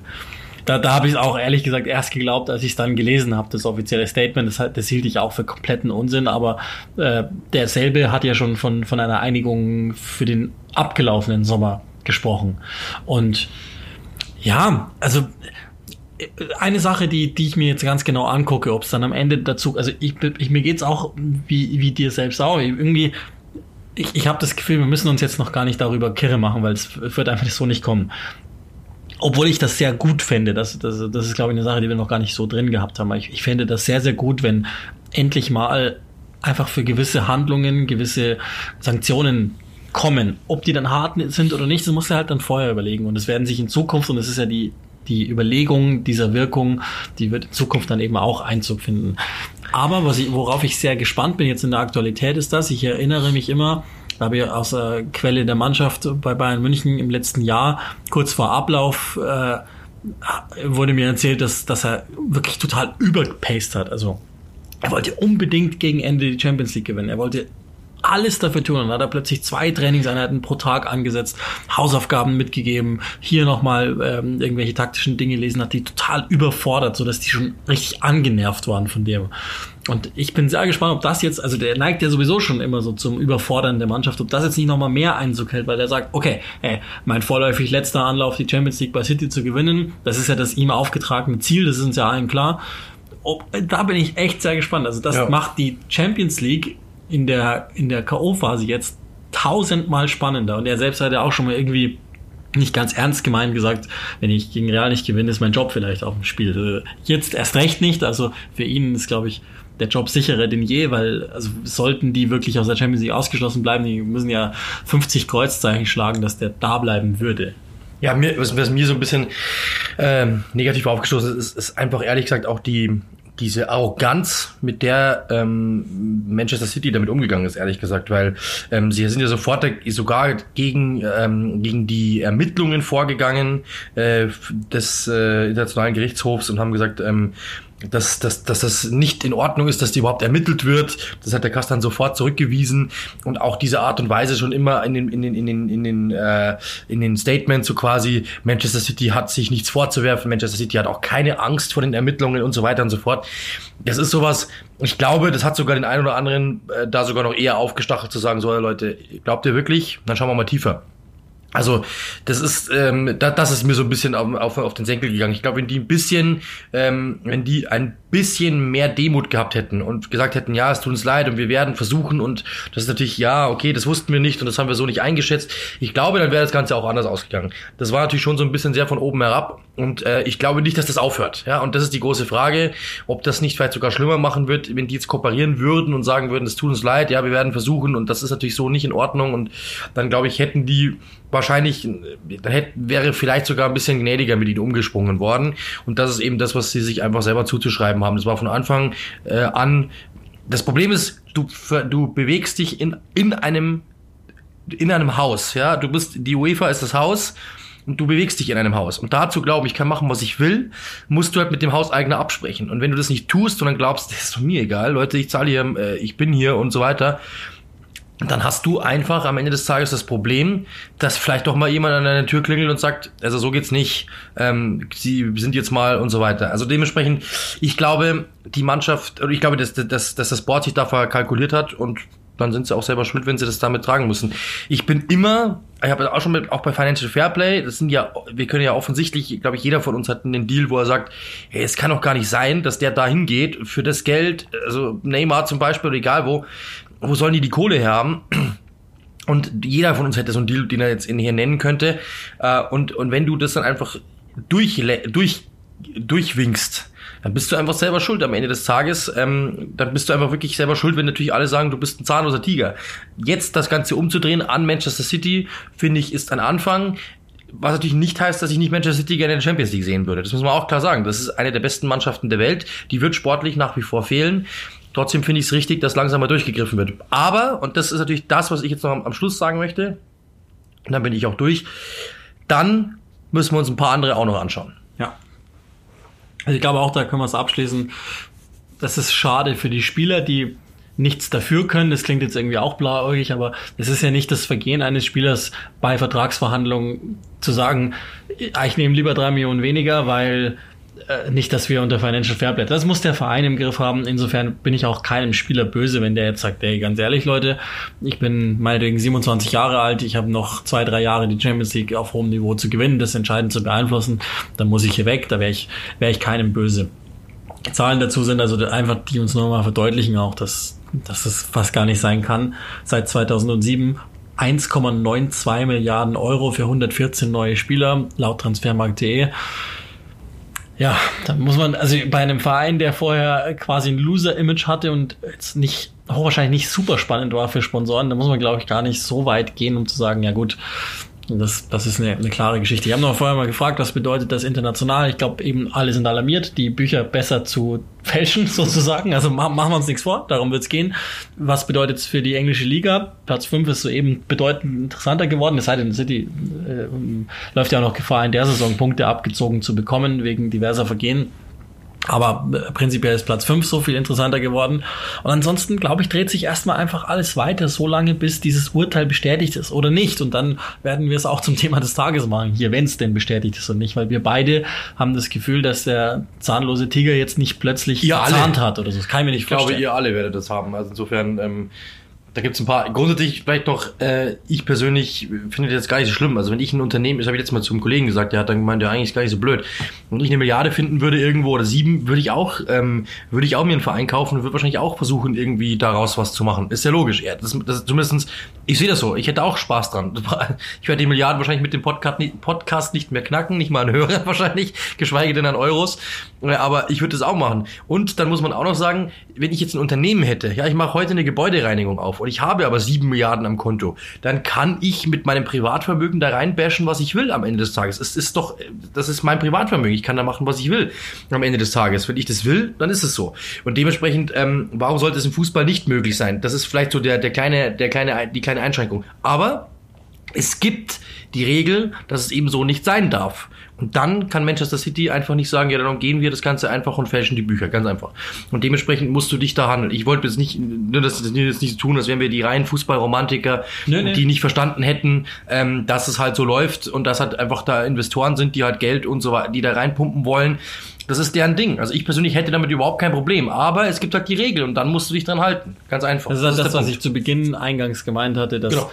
da, da habe ich es auch ehrlich gesagt erst geglaubt, als ich es dann gelesen habe, das offizielle Statement. Das, das hielt ich auch für kompletten Unsinn, aber äh, derselbe hat ja schon von, von einer Einigung für den abgelaufenen Sommer gesprochen. Und ja, also eine Sache, die, die ich mir jetzt ganz genau angucke, ob es dann am Ende dazu, also ich, ich mir geht's auch wie, wie dir selbst auch. Irgendwie, ich, ich habe das Gefühl, wir müssen uns jetzt noch gar nicht darüber kirre machen, weil es wird einfach so nicht kommen. Obwohl ich das sehr gut fände, das, das, das ist, glaube ich, eine Sache, die wir noch gar nicht so drin gehabt haben. Ich, ich fände das sehr, sehr gut, wenn endlich mal einfach für gewisse Handlungen, gewisse Sanktionen kommen. Ob die dann hart sind oder nicht, das muss er halt dann vorher überlegen. Und es werden sich in Zukunft, und das ist ja die die Überlegung dieser Wirkung, die wird in Zukunft dann eben auch Einzug finden. Aber was ich, worauf ich sehr gespannt bin jetzt in der Aktualität ist das, ich erinnere mich immer, da habe ich aus der Quelle der Mannschaft bei Bayern München im letzten Jahr, kurz vor Ablauf, äh, wurde mir erzählt, dass, dass er wirklich total überpaced hat. Also er wollte unbedingt gegen Ende die Champions League gewinnen. Er wollte alles dafür tun. Und dann hat er plötzlich zwei Trainingseinheiten pro Tag angesetzt, Hausaufgaben mitgegeben, hier nochmal ähm, irgendwelche taktischen Dinge lesen, hat die total überfordert, sodass die schon richtig angenervt waren von dem. Und ich bin sehr gespannt, ob das jetzt, also der neigt ja sowieso schon immer so zum Überfordern der Mannschaft, ob das jetzt nicht nochmal mehr Einzug hält, weil der sagt, okay, ey, mein vorläufig letzter Anlauf, die Champions League bei City zu gewinnen, das ist ja das ihm aufgetragene Ziel, das ist uns ja allen klar. Ob, da bin ich echt sehr gespannt. Also das ja. macht die Champions League in der, in der K.O.-Phase jetzt tausendmal spannender. Und er selbst hat ja auch schon mal irgendwie nicht ganz ernst gemeint gesagt, wenn ich gegen Real nicht gewinne, ist mein Job vielleicht auf dem Spiel. Jetzt erst recht nicht. Also für ihn ist, glaube ich, der Job sicherer denn je, weil also sollten die wirklich aus der Champions League ausgeschlossen bleiben, die müssen ja 50 Kreuzzeichen schlagen, dass der da bleiben würde. Ja, mir, was, was mir so ein bisschen ähm, negativ aufgestoßen ist, ist einfach ehrlich gesagt auch die, diese Arroganz, mit der ähm, Manchester City damit umgegangen ist, ehrlich gesagt, weil ähm, sie sind ja sofort sogar gegen, ähm, gegen die Ermittlungen vorgegangen äh, des äh, Internationalen Gerichtshofs und haben gesagt, ähm, dass, dass, dass das nicht in Ordnung ist, dass die überhaupt ermittelt wird. Das hat der Kastan sofort zurückgewiesen und auch diese Art und Weise schon immer in den in den in den in den äh, in den Statements so quasi Manchester City hat sich nichts vorzuwerfen, Manchester City hat auch keine Angst vor den Ermittlungen und so weiter und so fort. Das ist sowas, ich glaube, das hat sogar den einen oder anderen äh, da sogar noch eher aufgestachelt zu sagen, so Leute, glaubt ihr wirklich? Dann schauen wir mal tiefer. Also das ist ähm, da, das ist mir so ein bisschen auf, auf, auf den Senkel gegangen. Ich glaube, wenn die ein bisschen, ähm, wenn die ein bisschen mehr Demut gehabt hätten und gesagt hätten, ja, es tut uns leid und wir werden versuchen und das ist natürlich, ja, okay, das wussten wir nicht und das haben wir so nicht eingeschätzt. Ich glaube, dann wäre das Ganze auch anders ausgegangen. Das war natürlich schon so ein bisschen sehr von oben herab und äh, ich glaube nicht, dass das aufhört. Ja, und das ist die große Frage, ob das nicht vielleicht sogar schlimmer machen wird, wenn die jetzt kooperieren würden und sagen würden, es tut uns leid, ja, wir werden versuchen und das ist natürlich so nicht in Ordnung und dann glaube ich, hätten die wahrscheinlich, dann hätte, wäre vielleicht sogar ein bisschen gnädiger mit ihnen umgesprungen worden und das ist eben das, was sie sich einfach selber zuzuschreiben haben. Das war von Anfang äh, an. Das Problem ist, du, du bewegst dich in, in einem in einem Haus, ja, du bist, die UEFA ist das Haus und du bewegst dich in einem Haus. Und dazu glauben, ich kann machen, was ich will, musst du halt mit dem Hauseigner absprechen. Und wenn du das nicht tust und dann glaubst, das ist mir egal, Leute, ich zahle hier, äh, ich bin hier und so weiter, dann hast du einfach am Ende des Tages das Problem, dass vielleicht doch mal jemand an deiner Tür klingelt und sagt, also so geht's nicht, ähm, sie sind jetzt mal und so weiter. Also dementsprechend, ich glaube, die Mannschaft, oder ich glaube, dass, dass, dass das Board sich da verkalkuliert hat und dann sind sie auch selber schuld, wenn sie das damit tragen müssen. Ich bin immer, ich habe auch schon mit, auch bei Financial Fairplay, das sind ja, wir können ja offensichtlich, glaube ich, jeder von uns hat einen Deal, wo er sagt, hey, es kann doch gar nicht sein, dass der da hingeht für das Geld, also Neymar zum Beispiel oder egal wo, wo sollen die die Kohle her haben? Und jeder von uns hätte so einen Deal, den er jetzt in hier nennen könnte. Äh, und, und wenn du das dann einfach durch, durch, durchwinkst, dann bist du einfach selber schuld am Ende des Tages. Ähm, dann bist du einfach wirklich selber schuld, wenn natürlich alle sagen, du bist ein zahnloser Tiger. Jetzt das Ganze umzudrehen an Manchester City, finde ich, ist ein Anfang. Was natürlich nicht heißt, dass ich nicht Manchester City gerne in der Champions League sehen würde. Das muss man auch klar sagen. Das ist eine der besten Mannschaften der Welt. Die wird sportlich nach wie vor fehlen. Trotzdem finde ich es richtig, dass langsam mal durchgegriffen wird. Aber, und das ist natürlich das, was ich jetzt noch am, am Schluss sagen möchte, und dann bin ich auch durch, dann müssen wir uns ein paar andere auch noch anschauen. Ja. Also ich glaube auch, da können wir es abschließen. Das ist schade für die Spieler, die nichts dafür können. Das klingt jetzt irgendwie auch blauäugig, aber es ist ja nicht das Vergehen eines Spielers bei Vertragsverhandlungen zu sagen, ich nehme lieber drei Millionen weniger, weil nicht, dass wir unter Financial Fairplay. Das muss der Verein im Griff haben. Insofern bin ich auch keinem Spieler böse, wenn der jetzt sagt, ey, ganz ehrlich, Leute, ich bin meinetwegen 27 Jahre alt, ich habe noch zwei, drei Jahre die Champions League auf hohem Niveau zu gewinnen, das entscheidend zu beeinflussen, dann muss ich hier weg, da wäre ich, wäre ich keinem böse. Zahlen dazu sind also einfach, die uns nochmal verdeutlichen auch, dass, dass es fast gar nicht sein kann. Seit 2007 1,92 Milliarden Euro für 114 neue Spieler, laut Transfermarkt.de. Ja, da muss man, also bei einem Verein, der vorher quasi ein Loser-Image hatte und jetzt nicht, hochwahrscheinlich nicht super spannend war für Sponsoren, da muss man, glaube ich, gar nicht so weit gehen, um zu sagen, ja gut, das, das ist eine, eine klare Geschichte. Ich habe noch vorher mal gefragt, was bedeutet das international? Ich glaube eben, alle sind alarmiert, die Bücher besser zu fälschen sozusagen. Also machen wir uns nichts vor, darum wird es gehen. Was bedeutet es für die englische Liga? Platz 5 ist soeben bedeutend interessanter geworden. Es sei denn, City äh, läuft ja auch noch Gefahr, in der Saison Punkte abgezogen zu bekommen wegen diverser Vergehen. Aber äh, prinzipiell ist Platz 5 so viel interessanter geworden. Und ansonsten, glaube ich, dreht sich erstmal einfach alles weiter, so lange, bis dieses Urteil bestätigt ist oder nicht. Und dann werden wir es auch zum Thema des Tages machen, hier, wenn es denn bestätigt ist und nicht. Weil wir beide haben das Gefühl, dass der zahnlose Tiger jetzt nicht plötzlich ihr verzahnt hat oder so. Das kann ich mir nicht ich vorstellen. Ich glaube, ihr alle werdet das haben. Also insofern ähm, da gibt es ein paar, grundsätzlich vielleicht noch, äh, ich persönlich finde das gar nicht so schlimm. Also wenn ich ein Unternehmen, das habe ich letztes Mal zum Kollegen gesagt, der hat dann gemeint, ja eigentlich ist gar nicht so blöd. Wenn ich eine Milliarde finden würde irgendwo oder sieben, würde ich auch, ähm, würde ich auch mir einen Verein kaufen und würde wahrscheinlich auch versuchen, irgendwie daraus was zu machen. Ist ja logisch. Ja, das, das zumindestens, ich sehe das so, ich hätte auch Spaß dran. Ich werde die Milliarden wahrscheinlich mit dem Podcast nicht, Podcast nicht mehr knacken, nicht mal an Hörer wahrscheinlich, geschweige denn an Euros. Aber ich würde das auch machen. Und dann muss man auch noch sagen, wenn ich jetzt ein Unternehmen hätte, ja, ich mache heute eine Gebäudereinigung auf und ich habe aber sieben Milliarden am Konto, dann kann ich mit meinem Privatvermögen da reinbashen, was ich will am Ende des Tages. Es ist doch, das ist mein Privatvermögen. Ich kann da machen, was ich will am Ende des Tages. Wenn ich das will, dann ist es so. Und dementsprechend, ähm, warum sollte es im Fußball nicht möglich sein? Das ist vielleicht so der, der kleine, der kleine, die kleine Einschränkung. Aber es gibt die Regel, dass es eben so nicht sein darf. Und dann kann Manchester City einfach nicht sagen, ja, dann gehen wir das Ganze einfach und fälschen die Bücher, ganz einfach. Und dementsprechend musst du dich da handeln. Ich wollte jetzt nicht, nur das jetzt nicht tun, als wären wir die reinen Fußballromantiker, Nee, nee. die nicht verstanden hätten, ähm, dass es halt so läuft und dass halt einfach da Investoren sind, die halt Geld und so weiter, die da reinpumpen wollen. Das ist deren Ding. Also ich persönlich hätte damit überhaupt kein Problem. Aber es gibt halt die Regel und dann musst du dich dran halten. Ganz einfach. Das ist halt das, der was Punkt. ich zu Beginn eingangs gemeint hatte, dass Genau.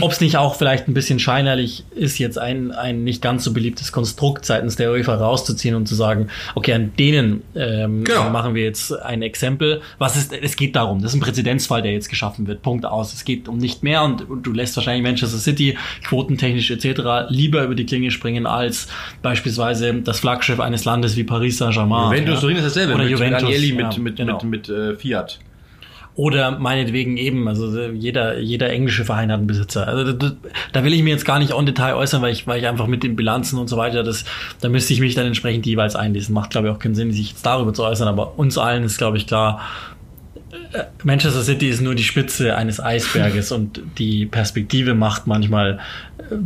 Ob es nicht auch vielleicht ein bisschen scheinerlich ist, jetzt ein, ein nicht ganz so beliebtes Konstrukt seitens der UEFA rauszuziehen und zu sagen, okay, an denen ähm, Genau. machen wir jetzt ein Exempel. Was ist, es geht darum, das ist ein Präzedenzfall, der jetzt geschaffen wird. Punkt aus. Es geht um nicht mehr und, und du lässt wahrscheinlich Manchester City quotentechnisch etc. lieber über die Klinge springen als beispielsweise das Flaggschiff eines Landes wie Paris Saint-Germain. Juventus ja. Turin ist dasselbe. Oder mit Juventus. Agnelli ja, mit, mit, genau. mit, mit äh, Fiat. Oder meinetwegen eben, also äh, jeder, jeder englische Verein hat einen Besitzer. Also da, da will ich mir jetzt gar nicht on Detail äußern, weil ich, weil ich einfach mit den Bilanzen und so weiter, das, da müsste ich mich dann entsprechend jeweils einlesen. Macht, glaube ich, auch keinen Sinn, sich jetzt darüber zu äußern, aber uns allen ist, glaube ich, klar, äh, Manchester City ist nur die Spitze eines Eisberges und die Perspektive macht manchmal äh,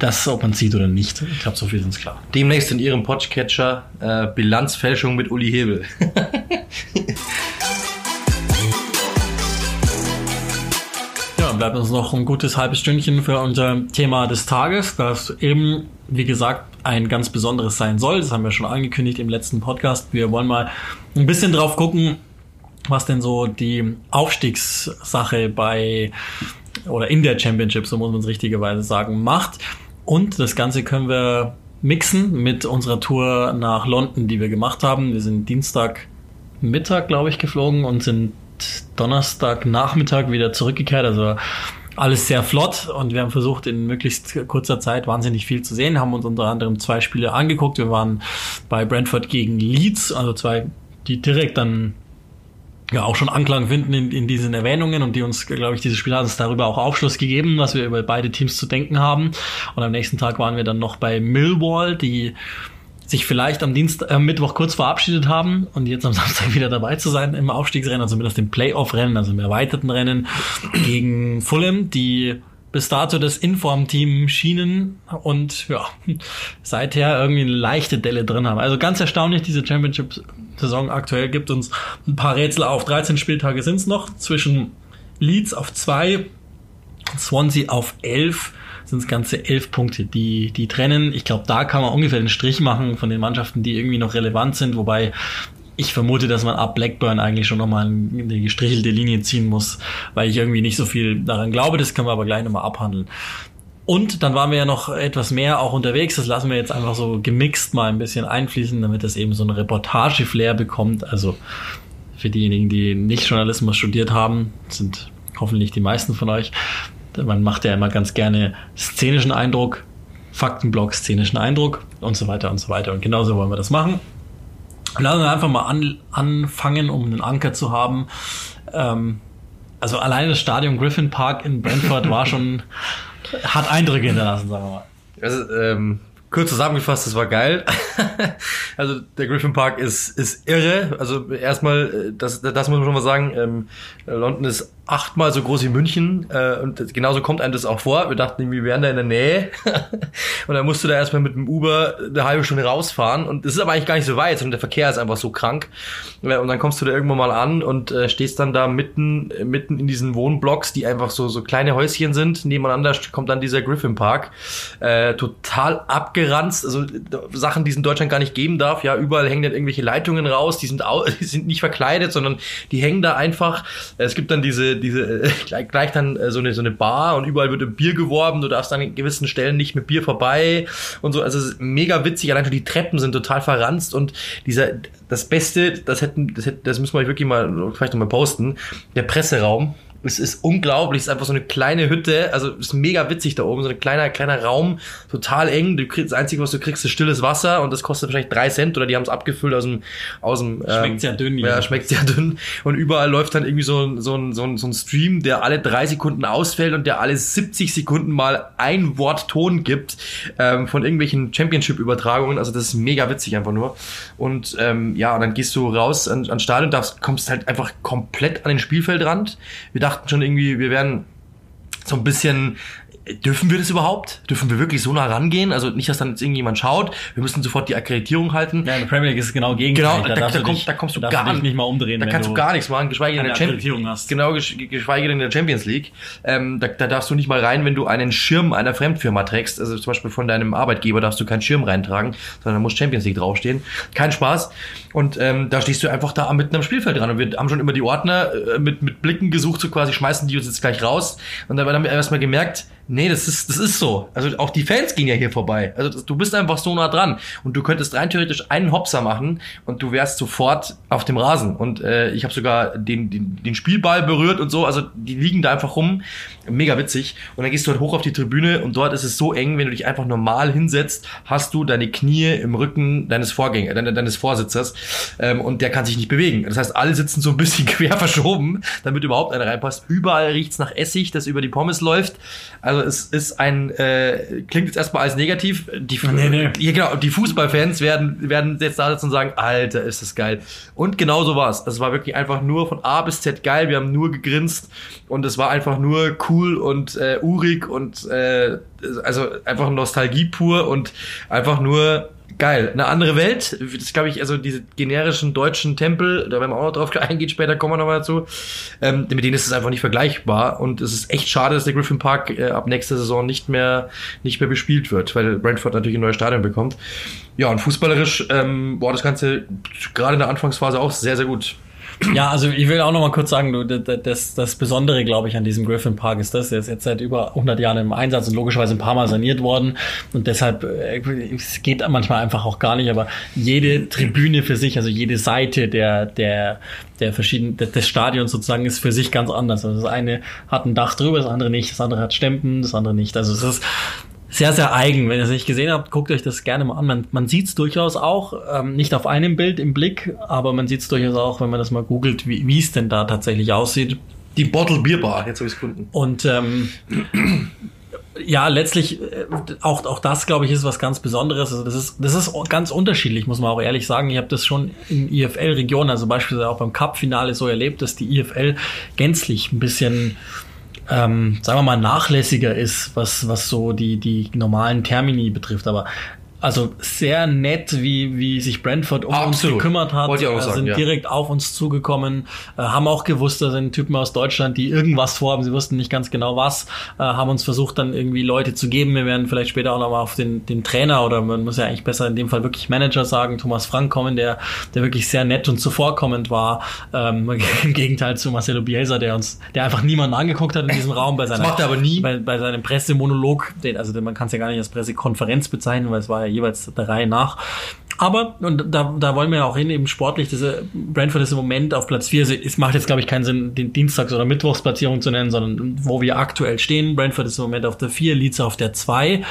das, ob man sieht oder nicht. Ich glaube, so viel ist uns klar. Demnächst in ihrem Podcatcher äh, Bilanzfälschung mit Uli Hebel. bleibt uns noch ein gutes halbes Stündchen für unser Thema des Tages, das eben, wie gesagt, ein ganz besonderes sein soll. Das haben wir schon angekündigt im letzten Podcast. Wir wollen mal ein bisschen drauf gucken, was denn so die Aufstiegssache bei oder in der Championship, so muss man es richtigerweise sagen, macht. Und das Ganze können wir mixen mit unserer Tour nach London, die wir gemacht haben. Wir sind Dienstag Mittag, glaube ich, geflogen und sind Donnerstag Nachmittag wieder zurückgekehrt. Also alles sehr flott und wir haben versucht, in möglichst kurzer Zeit wahnsinnig viel zu sehen, haben uns unter anderem zwei Spiele angeguckt. Wir waren bei Brentford gegen Leeds, also zwei, die direkt dann ja auch schon Anklang finden in, in diesen Erwähnungen und die uns, glaube ich, dieses Spiel hat uns darüber auch Aufschluss gegeben, was wir über beide Teams zu denken haben. Und am nächsten Tag waren wir dann noch bei Millwall, die sich vielleicht am Dienst, äh, Mittwoch kurz verabschiedet haben und jetzt am Samstag wieder dabei zu sein im Aufstiegsrennen, also zumindest im Playoff-Rennen, also im erweiterten Rennen gegen Fulham, die bis dato das Inform-Team schienen und ja, seither irgendwie eine leichte Delle drin haben. Also ganz erstaunlich, diese Championship-Saison aktuell gibt uns ein paar Rätsel auf. 13 Spieltage sind es noch, zwischen Leeds auf zwei, Swansea auf elf sind es ganze elf Punkte, die, die trennen. Ich glaube, da kann man ungefähr den Strich machen von den Mannschaften, die irgendwie noch relevant sind, wobei ich vermute, dass man ab Blackburn eigentlich schon nochmal eine gestrichelte Linie ziehen muss, weil ich irgendwie nicht so viel daran glaube. Das können wir aber gleich nochmal abhandeln. Und dann waren wir ja noch etwas mehr auch unterwegs. Das lassen wir jetzt einfach so gemixt mal ein bisschen einfließen, damit das eben so eine Reportage-Flair bekommt. Also für diejenigen, die nicht Journalismus studiert haben, sind hoffentlich die meisten von euch. Man macht ja immer ganz gerne szenischen Eindruck, Faktenblock, szenischen Eindruck und so weiter und so weiter. Und genauso wollen wir das machen. Lassen wir einfach mal an, anfangen, um einen Anker zu haben. Ähm, also alleine das Stadion Griffin Park in Brentford war schon, hat Eindrücke hinterlassen, sagen wir mal. Also, ähm, kurz zusammengefasst, das war geil. also der Griffin Park ist, ist irre. Also erstmal, äh, das, das muss man schon mal sagen, ähm, London ist achtmal so groß wie München äh, und genauso kommt einem das auch vor. Wir dachten, wir wären da in der Nähe und dann musst du da erstmal mit dem Uber eine halbe Stunde rausfahren und es ist aber eigentlich gar nicht so weit, sondern der Verkehr ist einfach so krank Ja, und dann kommst du da irgendwann mal an und äh, stehst dann da mitten äh, mitten in diesen Wohnblocks, die einfach so so kleine Häuschen sind. Nebeneinander kommt dann dieser Griffin Park, äh, total abgeranzt, also äh, Sachen, die es in Deutschland gar nicht geben darf. Ja, überall hängen dann irgendwelche Leitungen raus, die sind die sind nicht verkleidet, sondern die hängen da einfach. Es gibt dann diese diese äh, gleich, dann äh, so eine so eine Bar und überall wird im Bier geworben. Du darfst an gewissen Stellen nicht mit Bier vorbei und so. Also es ist mega witzig. Allein schon die Treppen sind total verranzt und dieser das Beste, das hätten das, hätten, das müssen wir wirklich mal vielleicht noch mal posten. Der Presseraum. Es ist unglaublich, es ist einfach so eine kleine Hütte, also es ist mega witzig da oben, so ein kleiner, kleiner Raum, total eng. Du kriegst, das Einzige, was du kriegst, ist stilles Wasser und das kostet wahrscheinlich drei Cent oder die haben es abgefüllt aus dem, aus dem Schmeckt sehr dünn, Ja, ja. schmeckt sehr dünn. Und überall läuft dann irgendwie so, ein- so, ein, so, ein, so ein Stream, der alle drei Sekunden ausfällt und der alle 70 Sekunden mal ein Wort Ton gibt ähm, von irgendwelchen Championship-Übertragungen. Also das ist mega witzig einfach nur. Und ähm, ja, und dann gehst du raus an, an Stadion, darfst, kommst halt einfach komplett an den Spielfeldrand. Wir dachten schon irgendwie, wir wären so ein bisschen dürfen wir das überhaupt? Dürfen wir wirklich so nah rangehen? Also nicht, dass dann jetzt irgendjemand schaut. Wir müssen sofort die Akkreditierung halten. Ja, in der Premier League ist es genau gegen. Genau, da, da, da, kommst, da kommst du gar dich nicht mal umdrehen. Da kannst du gar nichts machen, geschweige denn in der Champions hast. Genau, gesch- geschweige denn in der Champions League. Ähm, da, da darfst du nicht mal rein, wenn du einen Schirm einer Fremdfirma trägst. Also zum Beispiel von deinem Arbeitgeber darfst du keinen Schirm reintragen, sondern da muss Champions League draufstehen. Kein Spaß. Und ähm, da stehst du einfach da mitten am Spielfeld dran. Und wir haben schon immer die Ordner äh, mit, mit Blicken gesucht, so quasi schmeißen die uns jetzt gleich raus. Und dann haben wir erstmal gemerkt, nee, das ist, das ist so. Also auch die Fans gehen ja hier vorbei. Also du bist einfach so nah dran. Und du könntest rein theoretisch einen Hopser machen und du wärst sofort auf dem Rasen. Und äh, ich habe sogar den, den, den Spielball berührt und so. Also die liegen da einfach rum. Mega witzig. Und dann gehst du halt hoch auf die Tribüne und dort ist es so eng, wenn du dich einfach normal hinsetzt, hast du deine Knie im Rücken deines Vorgängers, deines, deines Vorsitzers ähm, und der kann sich nicht bewegen. Das heißt, alle sitzen so ein bisschen quer verschoben, damit überhaupt einer reinpasst. Überall riecht's nach Essig, das über die Pommes läuft. Also es ist ein, äh, klingt jetzt erstmal als negativ. Die, Nee, nee. Ja, genau, die Fußballfans werden, werden jetzt da sitzen und sagen, Alter, ist das geil. Und genau so war's. Es war wirklich einfach nur von A bis Z geil. Wir haben nur gegrinst und es war einfach nur cool und äh, urig und äh, also einfach Nostalgie pur und einfach nur geil. Eine andere Welt. Das glaube ich, also diese generischen deutschen Tempel, da werden wir auch noch drauf eingehen, später kommen wir nochmal dazu. Ähm, mit denen ist es einfach nicht vergleichbar und es ist echt schade, dass der Griffin Park äh, ab nächster Saison nicht mehr, nicht mehr bespielt wird, weil Brentford natürlich ein neues Stadion bekommt. Ja, und fußballerisch ähm, war das Ganze gerade in der Anfangsphase auch sehr, sehr gut. Ja, also ich will auch noch mal kurz sagen, du, das, das Besondere, glaube ich, an diesem Griffin Park ist das, der ist jetzt seit über 100 Jahren im Einsatz und logischerweise ein paar Mal saniert worden und deshalb, äh, es geht manchmal einfach auch gar nicht, aber jede Tribüne für sich, also jede Seite der, der, der verschiedenen, des Stadions sozusagen ist für sich ganz anders. Also das eine hat ein Dach drüber, das andere nicht, das andere hat Stempen, das andere nicht. Also es ist sehr, sehr eigen. Wenn ihr es nicht gesehen habt, guckt euch das gerne mal an. Man, man sieht es durchaus auch, ähm, nicht auf einem Bild im Blick, aber man sieht es durchaus auch, wenn man das mal googelt, wie es denn da tatsächlich aussieht. Die Bottle Beer Bar, jetzt habe ich es gefunden. Und ähm, ja, letztlich äh, auch auch das, glaube ich, ist was ganz Besonderes. Also das ist das ist ganz unterschiedlich, muss man auch ehrlich sagen. Ich habe das schon in IFL-Regionen, also beispielsweise auch beim Cup-Finale so erlebt, dass die IFL gänzlich ein bisschen ähm, sagen wir mal, nachlässiger ist, was, was so die, die normalen Termini betrifft. Aber also sehr nett, wie, wie sich Brentford um Absolut. uns gekümmert hat. Wollte ich auch Äh, sagen, sind ja. direkt auf uns zugekommen, äh, haben auch gewusst, da sind Typen aus Deutschland, die irgendwas vorhaben. Sie wussten nicht ganz genau was, äh, haben uns versucht, dann irgendwie Leute zu geben. Wir werden vielleicht später auch nochmal auf den, den Trainer oder man muss ja eigentlich besser in dem Fall wirklich Manager sagen, Thomas Frank kommen, der, der wirklich sehr nett und zuvorkommend war. Ähm, Im Gegenteil zu Marcelo Bielsa, der uns, der einfach niemanden angeguckt hat in diesem Raum bei seiner, macht er aber nie. bei, bei seinem Pressemonolog, den, also den, man kann es ja gar nicht als Pressekonferenz bezeichnen, weil es war ja jeweils der Reihe nach. Aber, und da, da wollen wir ja auch hin, eben sportlich, diese Brentford ist im Moment auf Platz 4. Es macht jetzt, glaube ich, keinen Sinn, den Dienstags- oder Mittwochsplatzierung zu nennen, sondern wo wir aktuell stehen. Brentford ist im Moment auf der 4, Leeds auf der 2.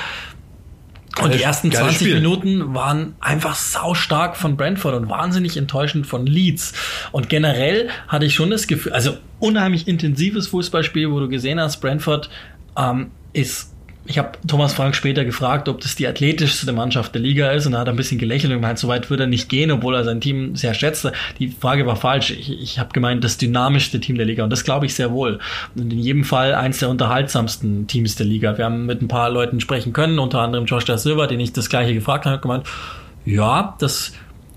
Und die ersten geiles 20 Spiel. Minuten waren einfach saustark von Brentford und wahnsinnig enttäuschend von Leeds. Und generell hatte ich schon das Gefühl, also unheimlich intensives Fußballspiel, wo du gesehen hast, Brentford ähm, ist ich habe Thomas Frank später gefragt, ob das die athletischste Mannschaft der Liga ist und er hat ein bisschen gelächelt und gemeint, so weit würde er nicht gehen, obwohl er sein Team sehr schätzte. Die Frage war falsch. Ich, ich habe gemeint, das dynamischste Team der Liga und das glaube ich sehr wohl. Und in jedem Fall eins der unterhaltsamsten Teams der Liga. Wir haben mit ein paar Leuten sprechen können, unter anderem Josh da Silva, den ich das gleiche gefragt habe, gemeint, ja, das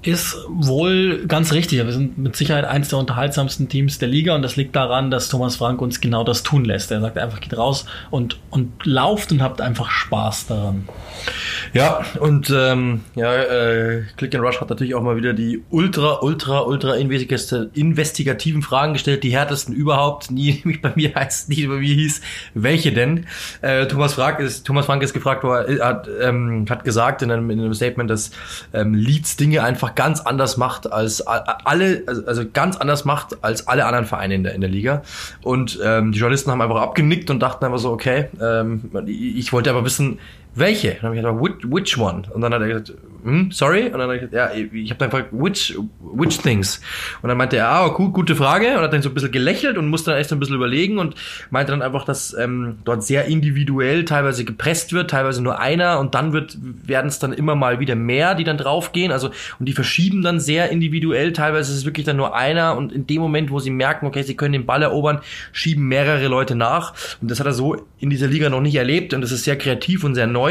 ist wohl ganz richtig. Wir sind mit Sicherheit eins der unterhaltsamsten Teams der Liga und das liegt daran, dass Thomas Frank uns genau das tun lässt. Er sagt einfach, geht raus und, und lauft und habt einfach Spaß daran. Ja, und ähm, ja, äh, Click and Rush hat natürlich auch mal wieder die ultra, ultra, ultra investigati- investigativen Fragen gestellt, die härtesten überhaupt, nie nämlich bei mir heißt, nie bei mir hieß, welche denn? Äh, Thomas Frank ist, Thomas Frank ist gefragt worden, hat, ähm, hat gesagt in einem, in einem Statement, dass ähm, Leeds Dinge einfach ganz anders macht als alle, also, also ganz anders macht als alle anderen Vereine in der, in der Liga. Und ähm, die Journalisten haben einfach abgenickt und dachten einfach so, okay, ähm, ich wollte aber wissen, welche? Dann habe ich gesagt, which, which one? Und dann hat er gesagt, hm, sorry? Und dann habe ich gesagt, ja, ich habe dann gefragt, which, which things? Und dann meinte er, ah, gut, gute Frage. Und hat dann so ein bisschen gelächelt und musste dann echt so ein bisschen überlegen und meinte dann einfach, dass ähm, dort sehr individuell teilweise gepresst wird, teilweise nur einer und dann werden es dann immer mal wieder mehr, die dann draufgehen. Also und die verschieben dann sehr individuell. Teilweise ist es wirklich dann nur einer und in dem Moment, wo sie merken, okay, sie können den Ball erobern, schieben mehrere Leute nach. Und das hat er so in dieser Liga noch nicht erlebt und das ist sehr kreativ und sehr neu.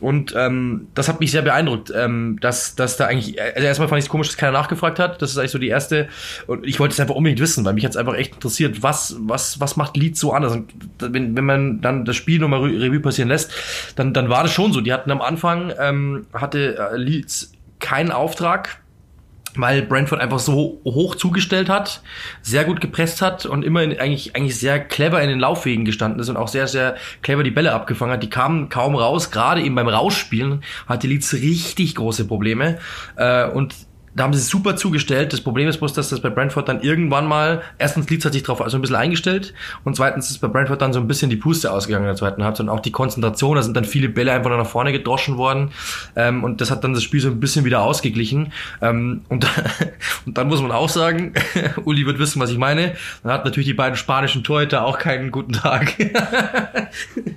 Und ähm, das hat mich sehr beeindruckt ähm, dass, dass da eigentlich, also erstmal fand ich es komisch, dass keiner nachgefragt hat. Das ist eigentlich so die erste. Und ich wollte es einfach unbedingt wissen, weil mich jetzt einfach echt interessiert, was, was, was macht Leeds so anders? Und wenn, wenn man dann das Spiel nochmal Revue passieren lässt, dann, dann war das schon so. Die hatten am Anfang, ähm, hatte äh, Leeds keinen Auftrag weil Brentford einfach so hoch zugestellt hat, sehr gut gepresst hat und immer in, eigentlich, eigentlich sehr clever in den Laufwegen gestanden ist und auch sehr, sehr clever die Bälle abgefangen hat. Die kamen kaum raus, gerade eben beim Rausspielen hatte Leeds richtig große Probleme. Äh, und da haben sie super zugestellt. Das Problem ist bloß, dass das bei Brentford dann irgendwann mal, erstens Leeds hat sich darauf also ein bisschen eingestellt und zweitens ist bei Brentford dann so ein bisschen die Puste ausgegangen in der zweiten Halbzeit und auch die Konzentration, da sind dann viele Bälle einfach nach vorne gedroschen worden ähm, und das hat dann das Spiel so ein bisschen wieder ausgeglichen ähm, und, und dann muss man auch sagen, Uli wird wissen, was ich meine, dann hat natürlich die beiden spanischen Torhüter auch keinen guten Tag.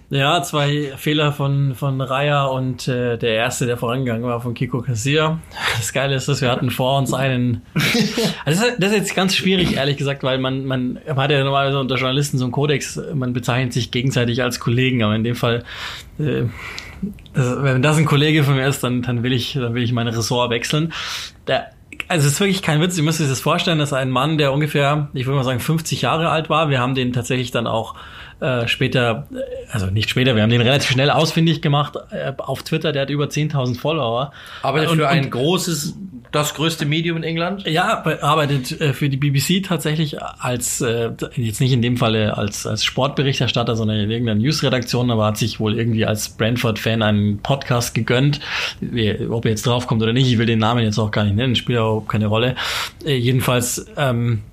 ja, zwei Fehler von, von Raya und äh, der erste, der vorangegangen war, von Kiko Kassier. Das Geile ist, dass wir hatten vor uns einen. Also das ist jetzt ganz schwierig, ehrlich gesagt, weil man, man, man hat ja normalerweise unter Journalisten so einen Kodex, man bezeichnet sich gegenseitig als Kollegen, aber in dem Fall, äh, das, wenn das ein Kollege von mir ist, dann, dann will ich, dann will ich mein Ressort wechseln. Der, also es ist wirklich kein Witz, ihr müsst euch das vorstellen, dass ein Mann, der ungefähr, ich würde mal sagen, 50 Jahre alt war, wir haben den tatsächlich dann auch äh, später, also nicht später, wir haben den relativ schnell ausfindig gemacht äh, auf Twitter, der hat über 10.000 Follower. Aber für ein großes, das größte Medium in England? Ja, arbeitet äh, für die BBC tatsächlich als, äh, jetzt nicht in dem Falle als, als Sportberichterstatter, sondern in irgendeiner Newsredaktion, aber hat sich wohl irgendwie als Brentford-Fan einen Podcast gegönnt. Ob er jetzt draufkommt oder nicht, ich will den Namen jetzt auch gar nicht nennen, spielt auch keine Rolle. Äh, jedenfalls, ähm,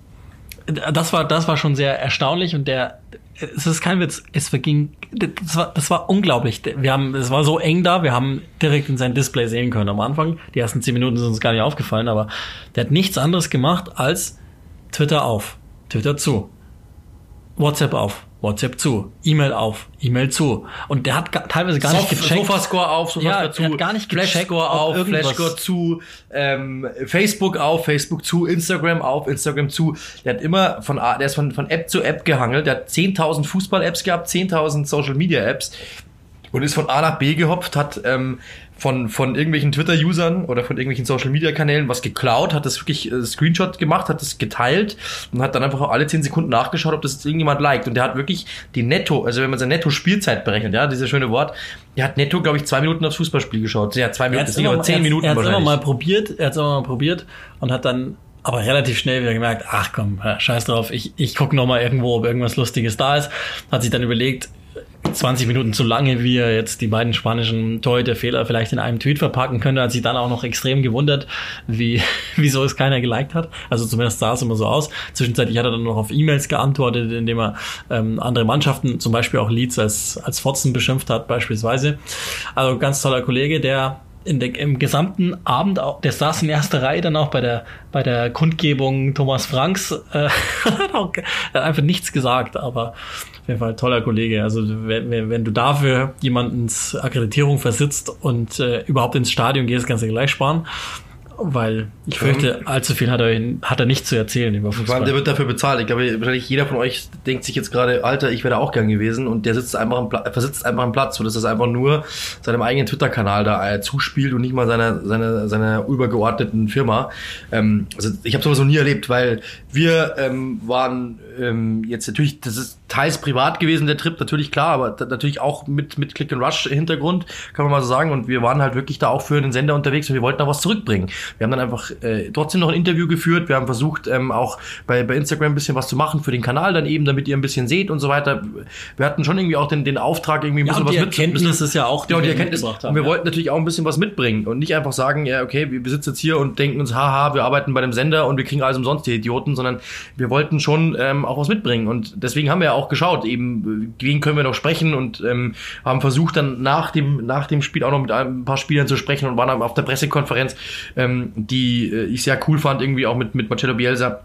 das war, das war schon sehr erstaunlich und der, es ist kein Witz, es verging, das war, das war unglaublich. Wir haben, es war so eng da, wir haben direkt in sein Display sehen können am Anfang. Die ersten zehn Minuten sind uns gar nicht aufgefallen, aber der hat nichts anderes gemacht als Twitter auf, Twitter zu, WhatsApp auf, WhatsApp zu, E-Mail auf, E-Mail zu. Und der hat teilweise gar Sof nicht gecheckt. Sofascore auf, Sofascore ja, zu, der hat gar nicht gecheckt, Flashscore auf, irgendwas- Flashscore zu, ähm, Facebook auf, Facebook zu, Instagram auf, Instagram zu. Der hat immer von, A- der ist von, von App zu App gehangelt. Der hat 10.000 Fußball-Apps gehabt, 10.000 Social-Media-Apps und ist von A nach B gehopft, hat ähm, von, von irgendwelchen Twitter-Usern oder von irgendwelchen Social-Media-Kanälen was geklaut, hat das wirklich äh, Screenshot gemacht, hat das geteilt und hat dann einfach alle 10 Sekunden nachgeschaut, ob das irgendjemand liked. Und der hat wirklich die Netto, also wenn man seine Netto-Spielzeit berechnet, ja, dieses schöne Wort, der hat netto, glaube ich, zwei Minuten aufs Fußballspiel geschaut. Ja, zwei Minuten, das immer, aber zehn Minuten er hat's immer wahrscheinlich. mal probiert, er hat es immer mal probiert und hat dann aber relativ schnell wieder gemerkt, ach komm, scheiß drauf, ich, ich gucke noch mal irgendwo, ob irgendwas Lustiges da ist. Hat sich dann überlegt, 20 Minuten zu lange, wie er jetzt die beiden spanischen Torhüter-Fehler vielleicht in einem Tweet verpacken könnte, hat sich dann auch noch extrem gewundert, wie, wieso es keiner geliked hat. Also zumindest sah es immer so aus. Zwischenzeitlich hat er dann noch auf E-Mails geantwortet, indem er ähm, andere Mannschaften, zum Beispiel auch Leeds als, als Fotzen beschimpft hat, beispielsweise. Also ganz toller Kollege, der in der, im gesamten Abend, auch, der saß in erster Reihe dann auch bei der, bei der Kundgebung Thomas Franks, äh, hat, einfach nichts gesagt, aber auf jeden Fall toller Kollege. Also wenn, wenn, wenn du dafür jemandens Akkreditierung versitzt und äh, überhaupt ins Stadion gehst, kannst du gleich sparen. Weil ich fürchte, allzu viel hat er, hat er nicht zu erzählen über Fußball. der wird dafür bezahlt. Ich glaube, wahrscheinlich jeder von euch denkt sich jetzt gerade, Alter, ich wäre da auch gern gewesen und der sitzt einfach am Platz, versitzt einfach am Platz, so dass das einfach nur seinem eigenen Twitter-Kanal da äh, zuspielt und nicht mal seiner, seiner, seiner übergeordneten Firma. Ähm, also ich habe sowas noch nie erlebt, weil wir ähm, waren ähm, jetzt natürlich, das ist teils privat gewesen, der Trip, natürlich klar, aber natürlich auch mit, mit Click and Rush Hintergrund, kann man mal so sagen. Und wir waren halt wirklich da auch für den Sender unterwegs und wir wollten da was zurückbringen. Wir haben dann einfach äh, trotzdem noch ein Interview geführt. Wir haben versucht, ähm, auch bei, bei Instagram ein bisschen was zu machen für den Kanal dann eben, damit ihr ein bisschen seht und so weiter. Wir hatten schon irgendwie auch den, den Auftrag, irgendwie ein Ja, bisschen die was mit- Erkenntnis bisschen- ist ja auch, die ja, und die wir Erkenntnis. haben, Und wir ja. wollten natürlich auch ein bisschen was mitbringen und nicht einfach sagen, ja, okay, wir sitzen jetzt hier und denken uns, haha, wir arbeiten bei dem Sender und wir kriegen alles umsonst, die Idioten, sondern wir wollten schon ähm, auch was mitbringen. Und deswegen haben wir ja auch geschaut, eben, wen können wir noch sprechen und ähm, haben versucht, dann nach dem, nach dem Spiel auch noch mit ein paar Spielern zu sprechen und waren dann auf der Pressekonferenz, ähm, die äh, ich sehr cool fand, irgendwie auch mit, mit Marcello Bielsa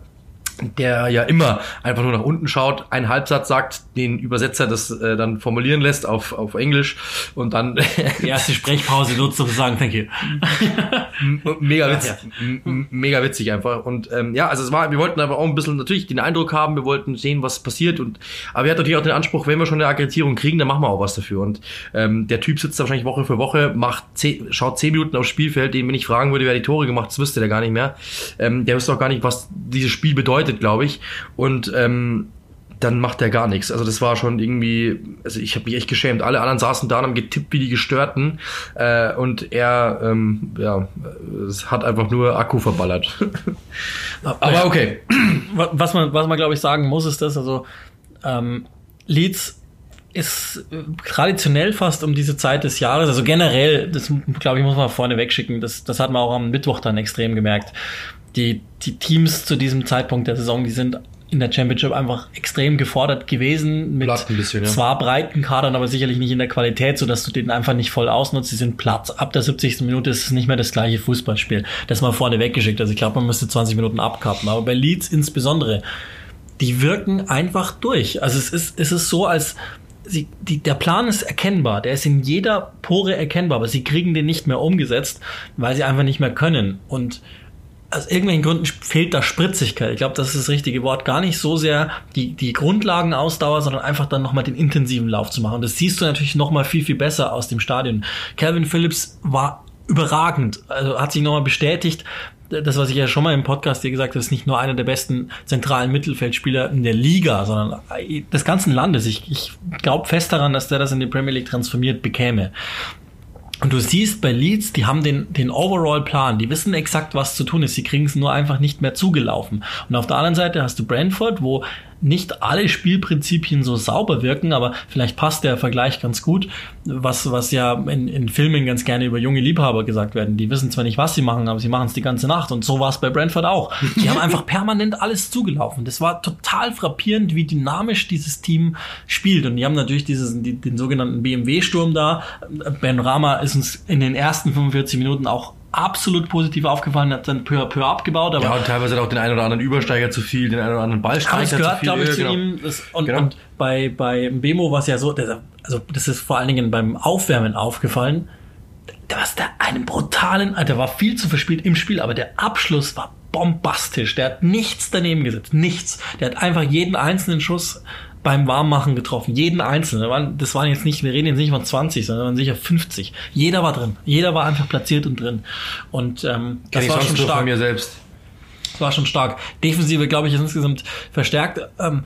der ja immer einfach nur nach unten schaut, einen Halbsatz sagt, den Übersetzer das äh, dann formulieren lässt auf, auf Englisch und dann die erste Sprechpause nutzt, um zu sagen, thank you. mega witzig, ja. mega witzig einfach. Und ähm, ja, also es war, wir wollten aber auch ein bisschen natürlich den Eindruck haben, wir wollten sehen, was passiert. Und aber wir hatten natürlich auch den Anspruch, wenn wir schon eine Akkreditierung kriegen, dann machen wir auch was dafür. Und ähm, der Typ sitzt da wahrscheinlich Woche für Woche, macht zehn, schaut zehn Minuten aufs Spielfeld, den wenn ich fragen würde, wer die Tore gemacht, das wüsste der gar nicht mehr. Ähm, der wüsste auch gar nicht, was dieses Spiel bedeutet, glaube ich. Und ähm, dann macht er gar nichts. Also das war schon irgendwie, also ich habe mich echt geschämt. Alle anderen saßen da und haben getippt wie die Gestörten äh, und er, ähm, ja, es hat einfach nur Akku verballert. Aber okay. Was man, was man glaube ich sagen muss, ist das, also ähm, Leeds ist traditionell fast um diese Zeit des Jahres, also generell, das glaube ich, muss man vorne wegschicken, das, das hat man auch am Mittwoch dann extrem gemerkt. Die, die Teams zu diesem Zeitpunkt der Saison, die sind in der Championship einfach extrem gefordert gewesen mit bisschen, ja. zwar breiten Kadern, aber sicherlich nicht in der Qualität, so dass du den einfach nicht voll ausnutzt. Sie sind platt. Ab der 70. Minute ist es nicht mehr das gleiche Fußballspiel. Das mal vorne weggeschickt. Also ich glaube, man müsste 20 Minuten abkappen. Aber bei Leeds insbesondere, die wirken einfach durch. Also es ist, es ist so, als sie, die, der Plan ist erkennbar, der ist in jeder Pore erkennbar, aber sie kriegen den nicht mehr umgesetzt, weil sie einfach nicht mehr können. Und aus irgendwelchen Gründen fehlt da Spritzigkeit. Ich glaube, das ist das richtige Wort. Gar nicht so sehr die, die Grundlagenausdauer, sondern einfach dann nochmal den intensiven Lauf zu machen. Und das siehst du natürlich nochmal viel, viel besser aus dem Stadion. Calvin Phillips war überragend. Also hat sich nochmal bestätigt, das, was ich ja schon mal im Podcast dir gesagt habe, ist nicht nur einer der besten zentralen Mittelfeldspieler in der Liga, sondern des ganzen Landes. Ich, ich glaube fest daran, dass der das in die Premier League transformiert bekäme. Und du siehst bei Leeds, die haben den, den Overall-Plan, die wissen exakt, was zu tun ist, sie kriegen es nur einfach nicht mehr zugelaufen. Und auf der anderen Seite hast du Brentford, wo nicht alle Spielprinzipien so sauber wirken, aber vielleicht passt der Vergleich ganz gut, was, was ja in, in Filmen ganz gerne über junge Liebhaber gesagt werden. Die wissen zwar nicht, was sie machen, aber sie machen es die ganze Nacht. Und so war es bei Brentford auch. Die haben einfach permanent alles zugelaufen. Das war total frappierend, wie dynamisch dieses Team spielt. Und die haben natürlich dieses, die, den sogenannten BMW-Sturm da. Ben Rama ist uns in den ersten 45 Minuten auch absolut positiv aufgefallen, hat dann peu à peu abgebaut. Aber ja, und teilweise auch den einen oder anderen Übersteiger zu viel, den einen oder anderen Ballstreicher zu viel. Das gehört, glaube ich, zu genau. ihm. Das, und, genau. und bei, bei Bemo war es ja so, also das ist vor allen Dingen beim Aufwärmen aufgefallen, da war der einen brutalen, der war viel zu verspielt im Spiel, aber der Abschluss war bombastisch. Der hat nichts daneben gesetzt, nichts. Der hat einfach jeden einzelnen Schuss beim Warmmachen getroffen. Jeden einzelnen. Das waren jetzt nicht, wir reden jetzt nicht von 20, sondern waren sicher 50. Jeder war drin. Jeder war einfach platziert und drin. Und ähm, das war schon stark. Von mir selbst. Das war schon stark. Defensive, glaube ich, ist insgesamt verstärkt. Ähm,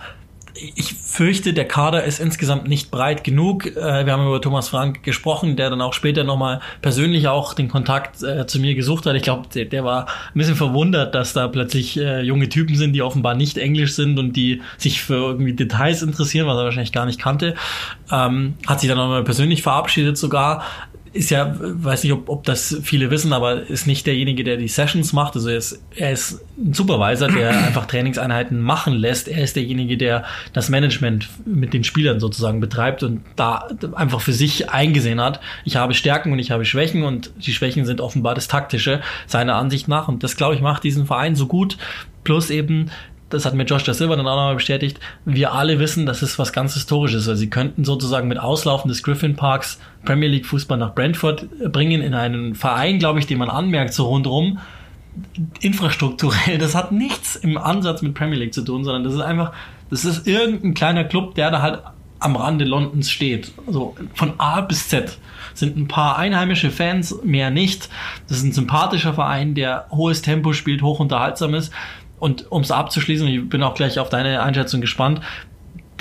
ich fürchte, der Kader ist insgesamt nicht breit genug. Äh, wir haben über Thomas Frank gesprochen, der dann auch später nochmal persönlich auch den Kontakt äh, zu mir gesucht hat. Ich glaube, der, der, war ein bisschen verwundert, dass da plötzlich äh, junge Typen sind, die offenbar nicht Englisch sind und die sich für irgendwie Details interessieren, was er wahrscheinlich gar nicht kannte. Ähm, hat sich dann nochmal persönlich verabschiedet sogar ist ja, weiß nicht, ob, ob das viele wissen, aber ist nicht derjenige, der die Sessions macht. Also er ist, er ist ein Supervisor, der einfach Trainingseinheiten machen lässt. Er ist derjenige, der das Management mit den Spielern sozusagen betreibt und da einfach für sich eingesehen hat. Ich habe Stärken und ich habe Schwächen und die Schwächen sind offenbar das Taktische, seiner Ansicht nach. Und das, glaube ich, macht diesen Verein so gut. Plus eben das hat mir Josh da Silva dann auch nochmal bestätigt, wir alle wissen, dass es was ganz Historisches, weil sie könnten sozusagen mit Auslaufen des Griffin Parks Premier League Fußball nach Brentford bringen, in einen Verein, glaube ich, den man anmerkt, so rundherum, infrastrukturell, das hat nichts im Ansatz mit Premier League zu tun, sondern das ist einfach, das ist irgendein kleiner Club, der da halt am Rande Londons steht. Also von A bis Z sind ein paar einheimische Fans, mehr nicht. Das ist ein sympathischer Verein, der hohes Tempo spielt, hoch unterhaltsam ist. Und um es abzuschließen, ich bin auch gleich auf deine Einschätzung gespannt,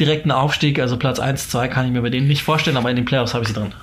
direkten Aufstieg, also Platz 1, 2 kann ich mir bei denen nicht vorstellen, aber in den Playoffs habe ich sie drin.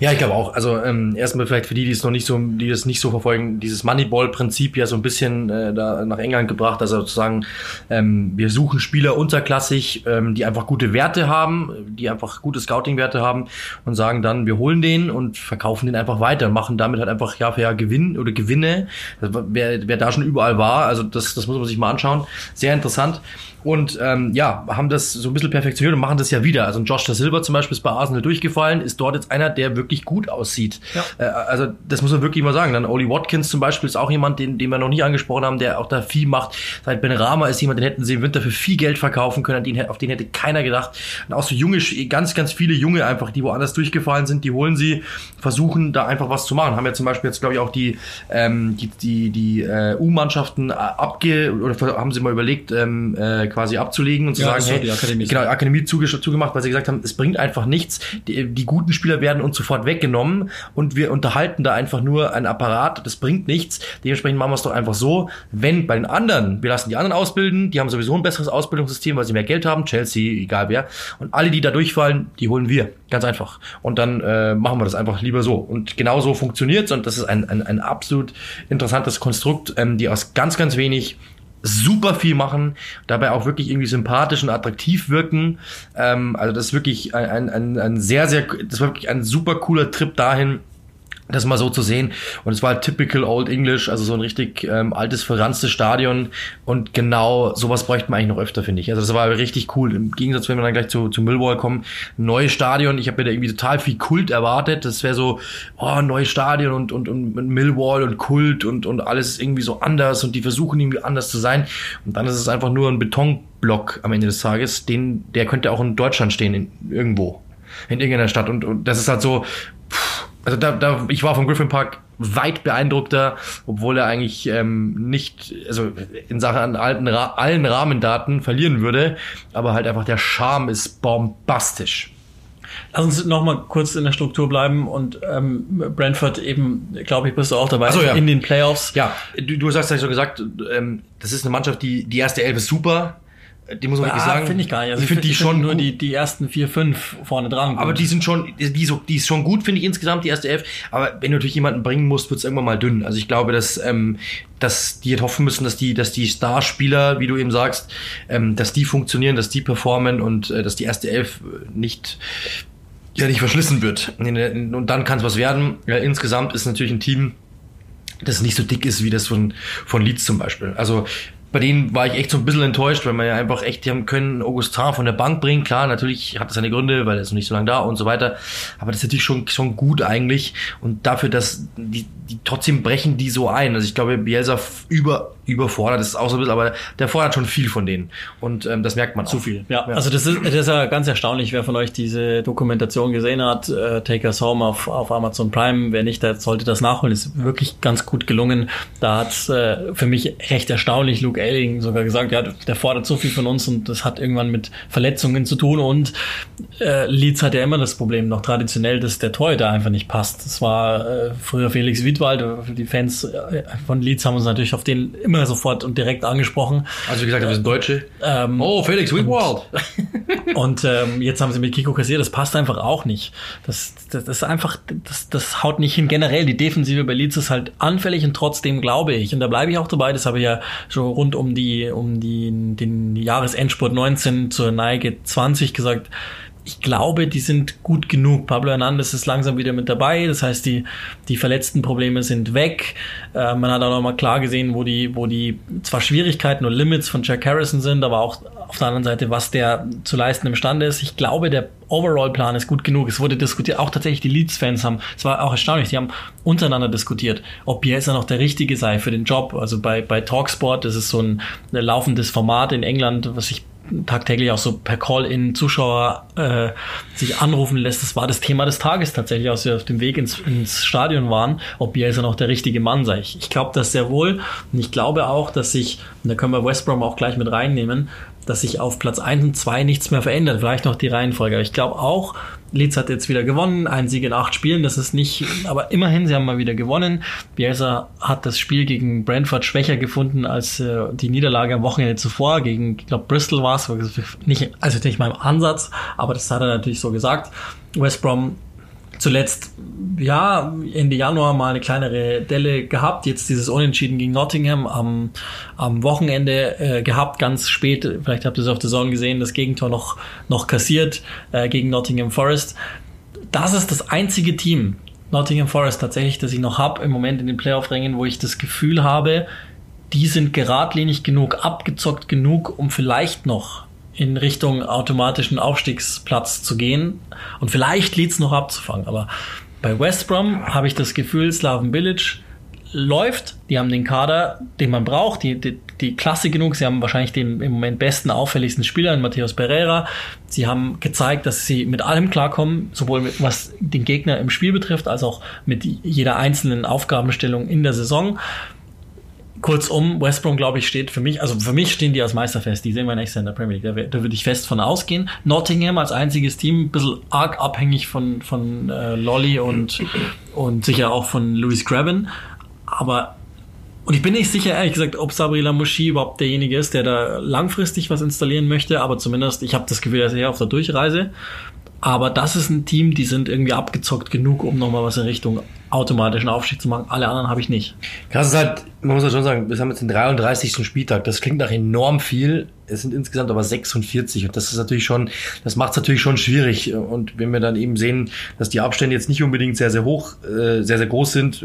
Ja, ich glaube auch. Also ähm, erstmal vielleicht für die, die es noch nicht so, die das nicht so verfolgen, dieses Moneyball-Prinzip ja so ein bisschen äh, da nach England gebracht. Also sozusagen, ähm, wir suchen Spieler unterklassig, ähm, die einfach gute Werte haben, die einfach gute Scouting-Werte haben und sagen dann, wir holen den und verkaufen den einfach weiter, machen damit halt einfach Jahr für Jahr Gewinn oder Gewinne. Wer, wer da schon überall war, also das, das muss man sich mal anschauen. Sehr interessant. Und ähm, ja, haben das so ein bisschen perfektioniert und machen das ja wieder. Also Josh da Silva zum Beispiel ist bei Arsenal durchgefallen, ist dort jetzt einer, der wirklich gut aussieht. Ja. Äh, also das muss man wirklich mal sagen. Dann Oli Watkins zum Beispiel ist auch jemand, den, den wir noch nie angesprochen haben, der auch da viel macht. Seit Ben Rama ist jemand, den hätten sie im Winter für viel Geld verkaufen können, den, auf den hätte keiner gedacht. Und auch so junge, ganz, ganz viele Junge einfach, die woanders durchgefallen sind, die holen sie, versuchen da einfach was zu machen. Haben ja zum Beispiel jetzt, glaube ich, auch die, ähm, die, die, die äh, U-Mannschaften abge oder haben sie mal überlegt, ähm, äh, quasi abzulegen und zu Ja, sagen, hey, die Akademie genau. Akademie zuge zugemacht, weil sie gesagt haben, es bringt einfach nichts. Die, die guten Spieler werden uns sofort weggenommen und wir unterhalten da einfach nur einen Apparat. Das bringt nichts. Dementsprechend machen wir es doch einfach so, wenn bei den anderen, wir lassen die anderen ausbilden, die haben sowieso ein besseres Ausbildungssystem, weil sie mehr Geld haben, Chelsea, egal wer. Und alle, die da durchfallen, die holen wir. Ganz einfach. Und dann äh, machen wir das einfach lieber so. Und genau so funktioniert's und das ist ein, ein, ein absolut interessantes Konstrukt, ähm, die aus ganz, ganz wenig super viel machen, dabei auch wirklich irgendwie sympathisch und attraktiv wirken. Ähm, also das ist wirklich ein, ein, ein, sehr, sehr, das war wirklich ein super cooler Trip dahin, das mal so zu sehen. Und es war halt typical Old English, also so ein richtig ähm, altes, verranztes Stadion. Und genau sowas bräuchte man eigentlich noch öfter, finde ich. Also das war richtig cool. Im Gegensatz, wenn wir dann gleich zu, zu Millwall kommen, neues Stadion. Ich habe mir da irgendwie total viel Kult erwartet. Das wäre so, oh, neues Stadion und, und, und Millwall und Kult und, und alles irgendwie so anders und die versuchen irgendwie anders zu sein. Und dann ist es einfach nur ein Betonblock am Ende des Tages. Den, der könnte auch in Deutschland stehen, in, irgendwo. In irgendeiner Stadt. Und, und das ist halt so, pff, also da, da, ich war vom Griffin Park weit beeindruckter, obwohl er eigentlich ähm, nicht, also in Sachen an alten, Ra allen Rahmendaten verlieren würde, aber halt einfach der Charme ist bombastisch. Lass uns noch mal kurz in der Struktur bleiben und ähm, Brentford eben, glaube ich, bist du auch dabei so, ja. in den Playoffs. Ja, du, du hast ja so gesagt, ähm, das ist eine Mannschaft, die die erste Elf ist super. Die muss man wirklich Ah, sagen. finde ich gar nicht. Also ich finde die find schon nur gut. die, die ersten vier, fünf vorne dran. Aber die sind schon, die, so, die ist schon gut, finde ich insgesamt, die erste Elf. Aber wenn du natürlich jemanden bringen musst, wird es irgendwann mal dünn. Also ich glaube, dass, ähm, dass die jetzt hoffen müssen, dass die, dass die Starspieler, wie du eben sagst, ähm, dass die funktionieren, dass die performen und äh, dass die erste Elf nicht ja nicht verschlissen wird. Und dann kann es was werden. Ja, insgesamt ist natürlich ein Team, das nicht so dick ist wie das von, von Leeds zum Beispiel. Also bei denen war ich echt so ein bisschen enttäuscht, weil man ja einfach echt, die haben können Augustin von der Bank bringen. Klar, natürlich hat das seine Gründe, weil er ist noch nicht so lange da und so weiter. Aber das ist natürlich schon, schon gut eigentlich. Und dafür, dass die, die trotzdem brechen die so ein. Also ich glaube, Bielsa über, überfordert, das ist auch so ein bisschen, aber der fordert schon viel von denen. Und ähm, das merkt man Zu auch. viel. Ja, also das ist, das ist ja ganz erstaunlich, wer von euch diese Dokumentation gesehen hat, äh, Take Us Home auf, auf Amazon Prime. Wer nicht, der sollte das nachholen. Ist wirklich ganz gut gelungen. Da hat äh, für mich recht erstaunlich Luke Ayling sogar gesagt, ja, der fordert so viel von uns und das hat irgendwann mit Verletzungen zu tun. Und äh, Leeds hat ja immer das Problem noch traditionell, dass der Torhüter einfach nicht passt. Das war äh, früher Felix Wiedwald. Die Fans äh, von Leeds haben uns natürlich auf den immer sofort und direkt angesprochen. Also wie gesagt, wir sind Deutsche. Ähm, oh, Felix Wigwald. und ähm, jetzt haben sie mit Kiko Kassier, das passt einfach auch nicht. Das, das, das ist einfach, das, das haut nicht hin. Generell, die Defensive bei Leeds ist halt anfällig und trotzdem glaube ich, und da bleibe ich auch dabei, das habe ich ja schon rund um die, um die, den Jahresendspurt 19 zur Neige 20 gesagt, ich glaube, die sind gut genug. Pablo Hernandez ist langsam wieder mit dabei. Das heißt, die, die verletzten Probleme sind weg. Äh, man hat auch nochmal klar gesehen, wo die, wo die zwar Schwierigkeiten und Limits von Jack Harrison sind, aber auch auf der anderen Seite, was der zu leisten imstande ist. Ich glaube, der Overall-Plan ist gut genug. Es wurde diskutiert, auch tatsächlich die Leeds-Fans haben, es war auch erstaunlich, die haben untereinander diskutiert, ob Bielsa noch der Richtige sei für den Job. Also bei, bei Talksport, das ist so ein, ein laufendes Format in England, was ich tagtäglich auch so per Call in Zuschauer äh, sich anrufen lässt. Das war das Thema des Tages tatsächlich, als wir auf dem Weg ins, ins Stadion waren, ob Bielsa noch der richtige Mann sei. Ich, ich glaube das sehr wohl und ich glaube auch, dass sich, und da können wir West Brom auch gleich mit reinnehmen, dass sich auf Platz 1 und 2 nichts mehr verändert. Vielleicht noch die Reihenfolge. Aber ich glaube auch, Leeds hat jetzt wieder gewonnen, ein Sieg in acht Spielen, das ist nicht, aber immerhin, sie haben mal wieder gewonnen. Bielsa hat das Spiel gegen Brentford schwächer gefunden als äh, die Niederlage am Wochenende zuvor. Gegen, ich glaube, Bristol war es, nicht, also nicht mal im Ansatz, aber das hat er natürlich so gesagt. West Brom zuletzt, ja, Ende Januar mal eine kleinere Delle gehabt, jetzt dieses Unentschieden gegen Nottingham am, am Wochenende äh, gehabt, ganz spät, vielleicht habt ihr es auf der Zone gesehen, das Gegentor noch, noch kassiert äh, gegen Nottingham Forest. Das ist das einzige Team, Nottingham Forest tatsächlich, das ich noch habe im Moment in den Playoff-Rängen, wo ich das Gefühl habe, die sind geradlinig genug, abgezockt genug, um vielleicht noch in Richtung automatischen Aufstiegsplatz zu gehen und vielleicht Leeds noch abzufangen. Aber bei West Brom habe ich das Gefühl, Slaven Village läuft. Die haben den Kader, den man braucht, die, die, die Klasse genug. Sie haben wahrscheinlich den im Moment besten, auffälligsten Spieler in Matthäus Pereira. Sie haben gezeigt, dass sie mit allem klarkommen, sowohl mit, was den Gegner im Spiel betrifft, als auch mit jeder einzelnen Aufgabenstellung in der Saison. Kurzum, West Brom, glaube ich, steht für mich, also für mich stehen die als Meister fest. Die sehen wir nächstes Jahr in der Premier League. Da, da würde ich fest von ausgehen. Nottingham als einziges Team, ein bisschen arg abhängig von, von äh, Lolly und, und sicher auch von Louis Graben. Aber und ich bin nicht sicher, ehrlich gesagt, ob Sabri Lamouchi überhaupt derjenige ist, der da langfristig was installieren möchte, aber zumindest, ich habe das Gefühl, er ist eher auf der Durchreise. Aber das ist ein Team, die sind irgendwie abgezockt genug, um nochmal was in Richtung automatischen Aufstieg zu machen. Alle anderen habe ich nicht. Krass ist halt, man muss ja schon sagen, wir haben jetzt den 33. Spieltag. Das klingt nach enorm viel. Es sind insgesamt aber 46 und das ist natürlich schon, das macht es natürlich schon schwierig. Und wenn wir dann eben sehen, dass die Abstände jetzt nicht unbedingt sehr, sehr hoch, äh, sehr, sehr groß sind,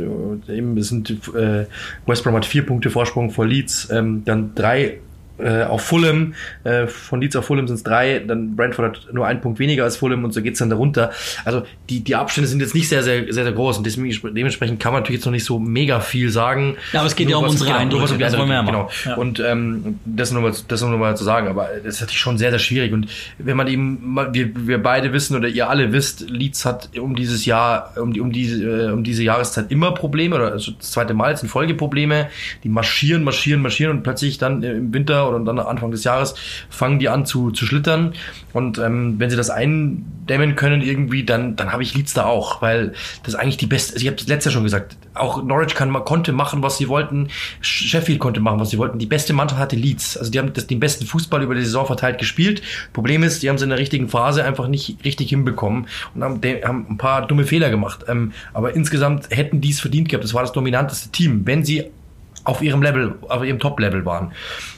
eben sind äh, West Brom hat vier Punkte Vorsprung vor Leeds, ähm, dann drei äh, auf Fulham, äh, von Leeds auf Fulham sind es drei, dann Brentford hat nur einen Punkt weniger als Fulham und so geht's dann darunter. Also die, die Abstände sind jetzt nicht sehr, sehr, sehr, sehr groß und deswegen, dementsprechend kann man natürlich jetzt noch nicht so mega viel sagen. Ja, aber es geht ja um unsere genau, Eindrücke, was, das wollen wir ja genau. Ja. Und ähm, das nur mal, das nur mal zu sagen, aber das ist natürlich schon sehr, sehr schwierig und wenn man eben, wir, wir beide wissen oder ihr alle wisst, Leeds hat um dieses Jahr, um, die, um, diese, äh, um diese Jahreszeit immer Probleme oder also das zweite Mal sind Folgeprobleme, die marschieren, marschieren, marschieren und plötzlich dann im Winter oder dann Anfang des Jahres fangen die an zu, zu schlittern. Und ähm, wenn sie das eindämmen können irgendwie, dann, dann habe ich Leeds da auch, weil das eigentlich die beste, also ich habe das letzte Jahr schon gesagt, auch Norwich kann, konnte machen, was sie wollten, Sheffield konnte machen, was sie wollten, die beste Mannschaft hatte Leeds, also die haben das, den besten Fußball über die Saison verteilt gespielt, Problem ist, die haben es in der richtigen Phase einfach nicht richtig hinbekommen und haben, de- haben ein paar dumme Fehler gemacht, ähm, aber insgesamt hätten die es verdient gehabt, das war das dominanteste Team, wenn sie auf ihrem Level, auf ihrem Top-Level waren.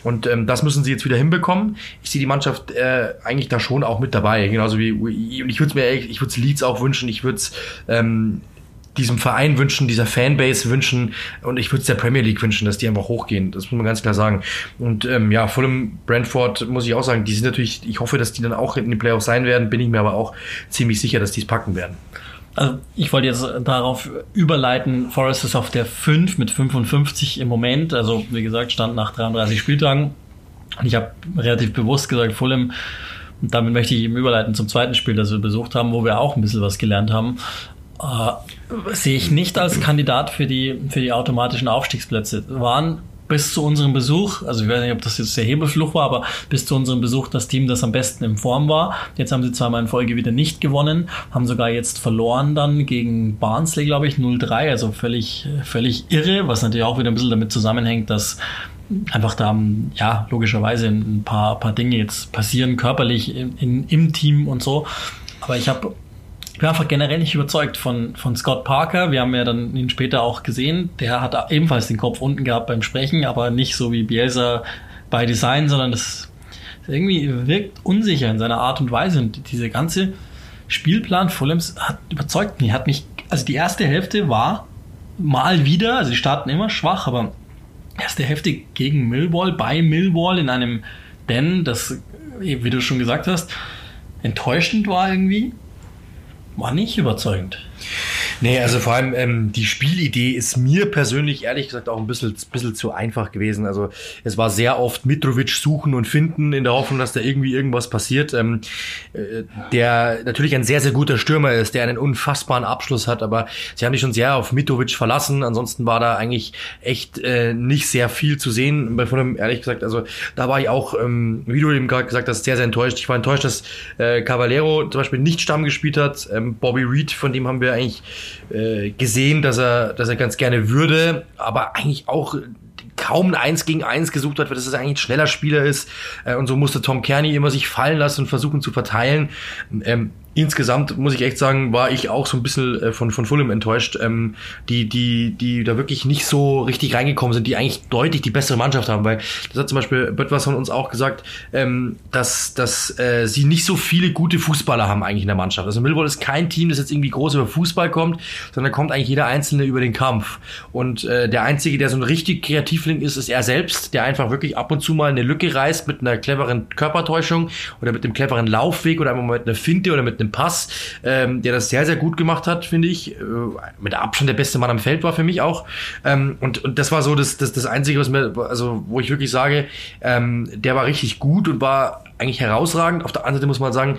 Und ähm, das müssen sie jetzt wieder hinbekommen. Ich sehe die Mannschaft äh, eigentlich da schon auch mit dabei. Genauso wie ich würde es mir, echt- ich würde es Leeds auch wünschen. Ich würde es ähm, diesem Verein wünschen, dieser Fanbase wünschen und ich würde es der Premier League wünschen, dass die einfach hochgehen. Das muss man ganz klar sagen. Und ähm, ja, Fulham, Brentford muss ich auch sagen, die sind natürlich. Ich hoffe, dass die dann auch in den Playoffs sein werden. Bin ich mir aber auch ziemlich sicher, dass die es packen werden. Also ich wollte jetzt darauf überleiten, Forest ist auf der 5 mit 55 im Moment, also wie gesagt, stand nach 33 Spieltagen. Und ich habe relativ bewusst gesagt, Fulham, und damit möchte ich eben überleiten zum zweiten Spiel, das wir besucht haben, wo wir auch ein bisschen was gelernt haben. Äh, sehe ich nicht als Kandidat für die, für die automatischen Aufstiegsplätze. Waren bis zu unserem Besuch, also ich weiß nicht, ob das jetzt der Hebelfluch war, aber bis zu unserem Besuch das Team, das am besten in Form war. Jetzt haben sie zweimal in Folge wieder nicht gewonnen, haben sogar jetzt verloren dann gegen Barnsley, glaube ich, 0-3, also völlig, völlig irre, was natürlich auch wieder ein bisschen damit zusammenhängt, dass einfach da, ja, logischerweise ein paar, paar Dinge jetzt passieren, körperlich in, in, im Team und so. Aber ich habe bin einfach generell nicht überzeugt von, von Scott Parker. Wir haben ja dann ihn später auch gesehen. Der hat ebenfalls den Kopf unten gehabt beim Sprechen, aber nicht so wie Bielsa bei Design, sondern das irgendwie wirkt unsicher in seiner Art und Weise. Und diese ganze Spielplan Fulhams hat überzeugt mich. Hat mich, also die erste Hälfte war mal wieder, also die starten immer schwach, aber erste Hälfte gegen Millwall, bei Millwall in einem denn das, wie du schon gesagt hast, enttäuschend war irgendwie war nicht überzeugend. Nee, also vor allem ähm, die Spielidee ist mir persönlich ehrlich gesagt auch ein bisschen, bisschen zu einfach gewesen. Also es war sehr oft Mitrovic suchen und finden in der Hoffnung, dass da irgendwie irgendwas passiert. Ähm, äh, der natürlich ein sehr, sehr guter Stürmer ist, der einen unfassbaren Abschluss hat, aber sie haben sich schon sehr auf Mitrovic verlassen. Ansonsten war da eigentlich echt äh, nicht sehr viel zu sehen. Bei Fulham, ehrlich gesagt, also da war ich auch, ähm, wie du eben gerade gesagt hast, sehr, sehr enttäuscht. Ich war enttäuscht, dass äh, Caballero zum Beispiel nicht Stamm gespielt hat. Ähm, Bobby Reed, von dem haben wir eigentlich äh, gesehen, dass er, dass er ganz gerne würde, aber eigentlich auch kaum ein Eins gegen Eins gesucht hat, weil das eigentlich ein schneller Spieler ist. Äh, und so musste Tom Kearney immer sich fallen lassen und versuchen zu verteilen. Ähm, insgesamt muss ich echt sagen, war ich auch so ein bisschen äh, von, von Fulham enttäuscht, ähm, die, die, die da wirklich nicht so richtig reingekommen sind, die eigentlich deutlich die bessere Mannschaft haben, weil das hat zum Beispiel Böttwas von uns auch gesagt, ähm, dass, dass äh, sie nicht so viele gute Fußballer haben eigentlich in der Mannschaft. Also Millwall ist kein Team, das jetzt irgendwie groß über Fußball kommt, sondern kommt eigentlich jeder Einzelne über den Kampf. Und äh, der Einzige, der so ein richtig Kreativling ist, ist er selbst, der einfach wirklich ab und zu mal eine Lücke reißt mit einer cleveren Körpertäuschung oder mit einem cleveren Laufweg oder einfach mal mit einer Finte oder mit einem Pass, ähm, der das sehr, sehr gut gemacht hat, finde ich. Äh, mit Abstand der beste Mann am Feld war für mich auch. Ähm, und, und das war so das, das, das Einzige, was mir, also wo ich wirklich sage, ähm, der war richtig gut und war eigentlich herausragend. Auf der anderen Seite muss man sagen,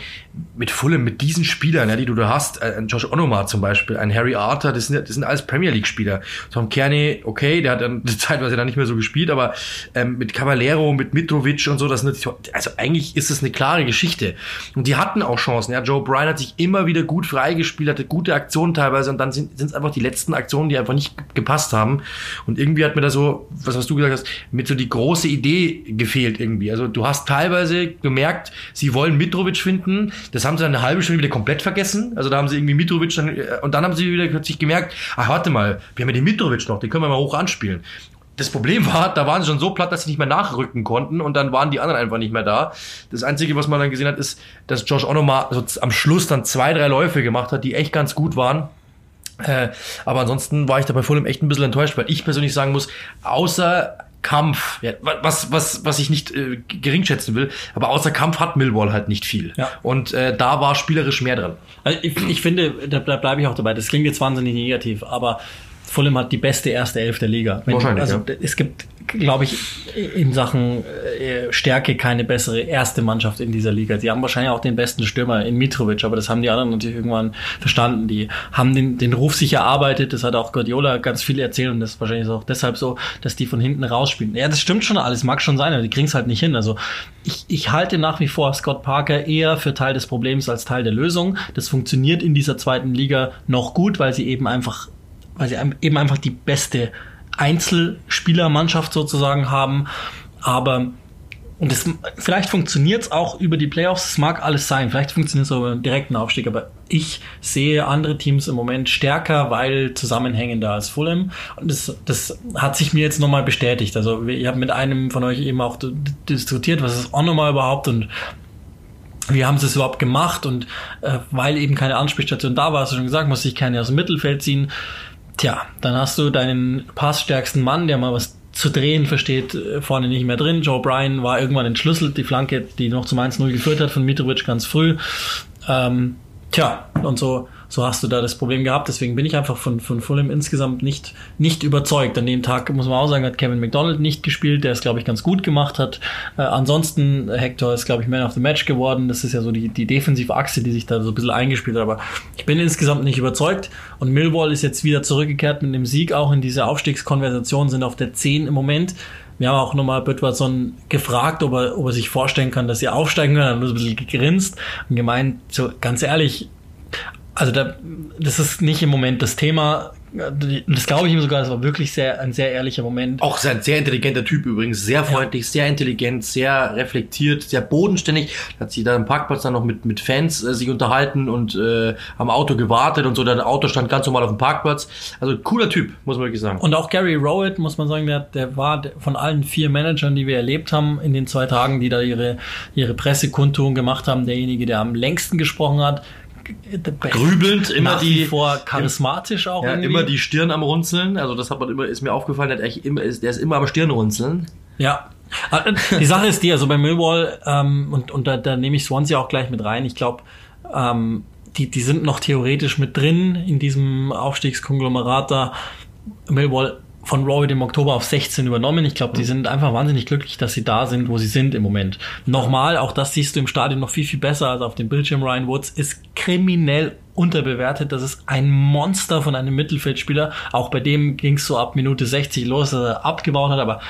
mit Fulham, mit diesen Spielern, ja, die du da hast, äh, ein Josh Onomar zum Beispiel, ein Harry Arthur, das sind, das sind alles Premier League Spieler. Tom Kearney, okay, der hat dann zeitweise dann nicht mehr so gespielt, aber ähm, mit Cavallero, mit Mitrovic und so, das sind, also eigentlich ist es eine klare Geschichte. Und die hatten auch Chancen. Ja, Joe Bryan hat sich immer wieder gut freigespielt, hatte gute Aktionen teilweise und dann sind es einfach die letzten Aktionen, die einfach nicht gepasst haben. Und irgendwie hat mir da so, was, was du gesagt hast, mit so die große Idee gefehlt irgendwie. Also du hast teilweise gemerkt, sie wollen Mitrovic finden. Das haben sie dann eine halbe Stunde wieder komplett vergessen. Also da haben sie irgendwie Mitrovic dann, äh, und dann haben sie wieder plötzlich gemerkt, ach warte mal, wir haben ja den Mitrovic noch, den können wir mal hoch anspielen. Das Problem war, da waren sie schon so platt, dass sie nicht mehr nachrücken konnten und dann waren die anderen einfach nicht mehr da. Das Einzige, was man dann gesehen hat, ist, dass Josh Onomar so am Schluss dann zwei, drei Läufe gemacht hat, die echt ganz gut waren. Äh, aber ansonsten war ich da bei Fulham echt ein bisschen enttäuscht, weil ich persönlich sagen muss, außer Kampf, ja, was, was, was ich nicht äh, gering schätzen will, aber außer Kampf hat Millwall halt nicht viel. Ja. Und äh, da war spielerisch mehr drin. Also ich, ich finde, da, da bleibe ich auch dabei. Das klingt jetzt wahnsinnig negativ, aber Fulham hat die beste erste Elf der Liga. Wenn, Wahrscheinlich, also ja. es gibt, glaube ich, in Sachen äh, Stärke keine bessere erste Mannschaft in dieser Liga. Die haben wahrscheinlich auch den besten Stürmer in Mitrovic, aber das haben die anderen natürlich irgendwann verstanden. Die haben den, den Ruf sich erarbeitet. Das hat auch Guardiola ganz viel erzählt und das ist wahrscheinlich auch deshalb so, dass die von hinten rausspielen. Ja, das stimmt schon alles, mag schon sein, aber die kriegen es halt nicht hin. Also ich, ich halte nach wie vor Scott Parker eher für Teil des Problems als Teil der Lösung. Das funktioniert in dieser zweiten Liga noch gut, weil sie eben einfach weil sie eben einfach die beste Einzelspielermannschaft sozusagen haben. Aber und das, vielleicht funktioniert es auch über die Playoffs, es mag alles sein, vielleicht funktioniert es auch über einen direkten Aufstieg, aber ich sehe andere Teams im Moment stärker, weil zusammenhängender als Fulham. Und das, das hat sich mir jetzt nochmal bestätigt. Also ich habe mit einem von euch eben auch diskutiert, was ist auch nochmal überhaupt und wie haben sie es überhaupt gemacht und äh, weil eben keine Ansprechstation da war, hast du schon gesagt, muss sich keiner aus dem Mittelfeld ziehen. Tja, dann hast du deinen passstärksten Mann, der mal was zu drehen versteht, äh, vorne nicht mehr drin. Joe Bryan war irgendwann entschlüsselt, die Flanke, die noch zum 1-0 geführt hat von Mitrovic ganz früh. Ähm, tja, und so so hast du da das Problem gehabt. Deswegen bin ich einfach von, von Fulham insgesamt nicht, nicht überzeugt. An dem Tag, muss man auch sagen, hat Kevin McDonald nicht gespielt, der es, glaube ich, ganz gut gemacht hat. Äh, ansonsten, Hector ist, glaube ich, Man of the Match geworden. Das ist ja so die, die defensive Achse, die sich da so ein bisschen eingespielt hat. Aber ich bin insgesamt nicht überzeugt. Und Millwall ist jetzt wieder zurückgekehrt mit dem Sieg, auch in diese Aufstiegskonversation, sind auf der 10 im Moment. Wir haben auch nochmal Böttwarson gefragt, ob er, ob er sich vorstellen kann, dass sie aufsteigen können. Er hat ein bisschen gegrinst und gemeint, so ganz ehrlich, also da, das ist nicht im Moment das Thema. Das glaube ich ihm sogar, das war wirklich sehr, ein sehr ehrlicher Moment. Auch ein sehr intelligenter Typ übrigens, sehr freundlich, ja. sehr intelligent, sehr reflektiert, sehr bodenständig. Hat sich da im Parkplatz dann noch mit, mit Fans äh, sich unterhalten und äh, am Auto gewartet und so. Der Auto stand ganz normal auf dem Parkplatz. Also cooler Typ, muss man wirklich sagen. Und auch Gary Rowett, muss man sagen, der, der war von allen vier Managern, die wir erlebt haben in den zwei Tagen, die da ihre, ihre Pressekundtung gemacht haben, derjenige, der am längsten gesprochen hat grübelnd, immer die vor charismatisch auch ja, irgendwie. immer die Stirn am runzeln. Also das hat man immer ist mir aufgefallen, der, immer, ist, der ist immer am Stirnrunzeln. Ja. Ah, die Sache ist die, also bei Millwall ähm, und und da, da nehme ich Swansea auch gleich mit rein. Ich glaube, ähm, die die sind noch theoretisch mit drin in diesem Aufstiegskonglomerat da. Millwall von Roy im Oktober auf 16 übernommen. Ich glaube, die sind einfach wahnsinnig glücklich, dass sie da sind, wo sie sind im Moment. Nochmal, auch das siehst du im Stadion noch viel, viel besser als auf dem Bildschirm. Ryan Woods ist kriminell unterbewertet. Das ist ein Monster von einem Mittelfeldspieler. Auch bei dem ging es so ab Minute 60 los, dass er abgebaut hat, aber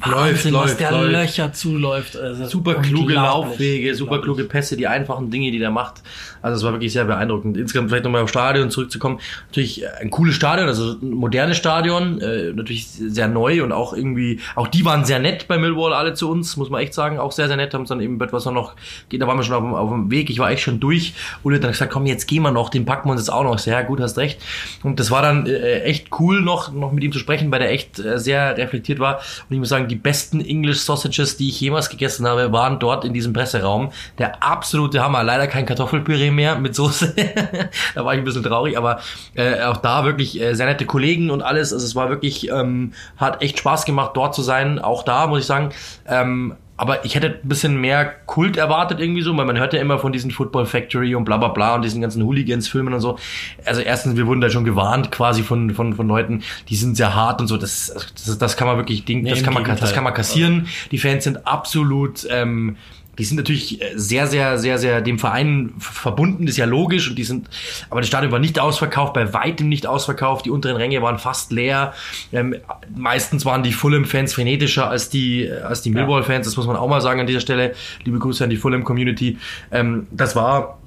Wahnsinn, was läuft, der läuft. Löcher zuläuft. Also super kluge. Laufwege, super kluge Pässe, die einfachen Dinge, die der macht. Also es war wirklich sehr beeindruckend. Insgesamt vielleicht nochmal aufs Stadion zurückzukommen. Natürlich äh, ein cooles Stadion, also ein modernes Stadion, äh, natürlich sehr neu und auch irgendwie, auch die waren sehr nett bei Millwall alle zu uns, muss man echt sagen, auch sehr, sehr nett, haben uns dann eben etwas noch, da waren wir schon auf dem, auf dem Weg, ich war echt schon durch. Hat dann gesagt, komm, jetzt gehen wir noch, den packen wir uns jetzt auch noch. Sehr gut, hast recht. Und das war dann äh, echt cool noch, noch mit ihm zu sprechen, weil der echt äh, sehr reflektiert war. Und ich muss sagen, die besten English Sausages, die ich jemals gegessen habe, waren dort in diesem Presseraum. Der absolute Hammer. Leider kein Kartoffelpüree mehr mit Soße. da war ich ein bisschen traurig, aber äh, auch da wirklich äh, sehr nette Kollegen und alles. Also es war wirklich, ähm, hat echt Spaß gemacht, dort zu sein. Auch da muss ich sagen, ähm, aber ich hätte ein bisschen mehr Kult erwartet irgendwie so, weil man hört ja immer von diesen Football Factory und bla bla bla und diesen ganzen Hooligans-Filmen und so. Also erstens, wir wurden da schon gewarnt quasi von, von, von Leuten, die sind sehr hart und so. Das, das, das kann man wirklich, Ding, Nee, das, kann man, das kann man kassieren. Die Fans sind absolut... Ähm, die sind natürlich äh, sehr, sehr, sehr, sehr dem Verein verbunden, ist ja logisch. Und die sind, aber das Stadion war nicht ausverkauft, bei weitem nicht ausverkauft. Die unteren Ränge waren fast leer. Ähm, meistens waren die Fulham-Fans frenetischer als die, als die Millwall-Fans. Das muss man auch mal sagen an dieser Stelle. Liebe Grüße an die Fulham-Community. Ähm, das war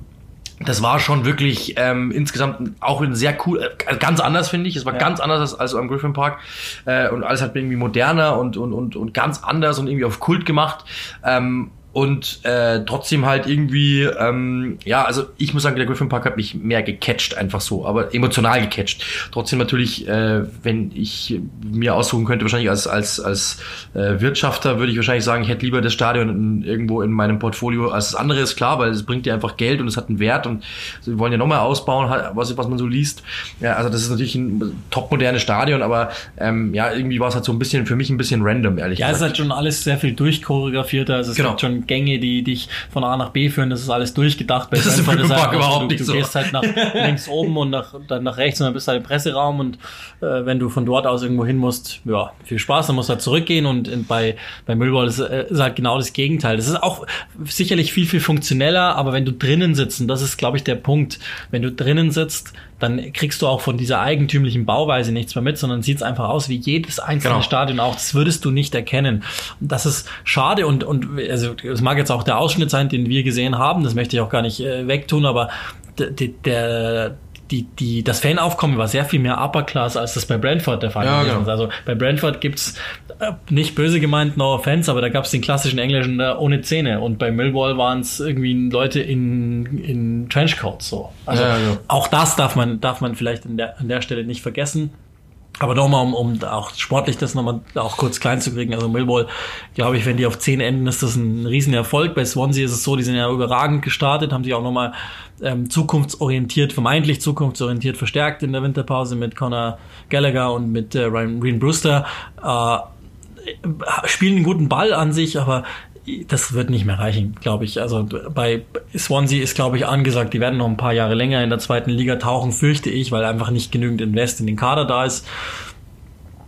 das war schon wirklich ähm, insgesamt auch ein sehr cool, äh, ganz anders finde ich. Es war ganz anders als, als am Griffin Park äh, und alles hat irgendwie moderner und, und, und, und ganz anders und irgendwie auf Kult gemacht. Ähm, und äh, trotzdem halt irgendwie, ähm, ja, also ich muss sagen, der Griffin Park hat mich mehr gecatcht, einfach so, aber emotional gecatcht. Trotzdem natürlich, äh, wenn ich mir aussuchen könnte, wahrscheinlich als, als, als äh, Wirtschafter, würde ich wahrscheinlich sagen, ich hätte lieber das Stadion in, irgendwo in meinem Portfolio als das andere, ist klar, weil es bringt dir einfach Geld und es hat einen Wert und sie wollen ja nochmal ausbauen, was, was man so liest. Ja, also das ist natürlich ein top modernes Stadion, aber ähm, ja, irgendwie war es halt so ein bisschen, für mich ein bisschen random, ehrlich Ja, es ist gesagt. halt schon alles sehr viel durchchoreografierter. Also es Genau. gibt schon Gänge, die dich von A nach B führen. Das ist alles durchgedacht. Bei Das ist Brentford einfach überhaupt du, nicht du so. gehst halt nach links oben und nach, dann nach rechts und dann bist du halt im Presseraum und äh, wenn du von dort aus irgendwo hin musst, ja, viel Spaß, dann musst du halt zurückgehen und in, bei, bei Millwall ist, äh, ist halt genau das Gegenteil. Das ist auch sicherlich viel, viel funktioneller, aber wenn du drinnen sitzt, und das ist, glaube ich, der Punkt, wenn du drinnen sitzt, dann kriegst du auch von dieser eigentümlichen Bauweise nichts mehr mit, sondern sieht es einfach aus wie jedes einzelne Genau. Stadion auch. Das würdest du nicht erkennen. Und das ist schade und, und also es mag jetzt auch der Ausschnitt sein, den wir gesehen haben, das möchte ich auch gar nicht äh, wegtun, aber d- d- der die, die, das Fanaufkommen war sehr viel mehr Upper Class, als das bei Brentford der Fall Ja, gewesen ist. genau. Also bei Brentford gibt's äh, nicht böse gemeint, no offense, aber da gab's den klassischen Englischen äh, ohne Zähne. Und bei Millwall waren es irgendwie Leute in, in Trenchcoats so. Also Ja, ja. auch das darf man, darf man vielleicht an der, an der Stelle nicht vergessen. Aber nochmal, um, um auch sportlich das nochmal auch kurz klein zu kriegen. Also Millwall, glaube ich, wenn die auf 10 enden, ist das ein Riesenerfolg. Bei Swansea ist es so, die sind ja überragend gestartet, haben sich auch nochmal ähm, zukunftsorientiert, vermeintlich zukunftsorientiert verstärkt in der Winterpause mit Conor Gallagher und mit äh, Ryan Green Brewster. Äh, spielen einen guten Ball an sich, aber das wird nicht mehr reichen, glaube ich. Also bei Swansea ist, glaube ich, angesagt, die werden noch ein paar Jahre länger in der zweiten Liga tauchen, fürchte ich, weil einfach nicht genügend Invest in den Kader da ist.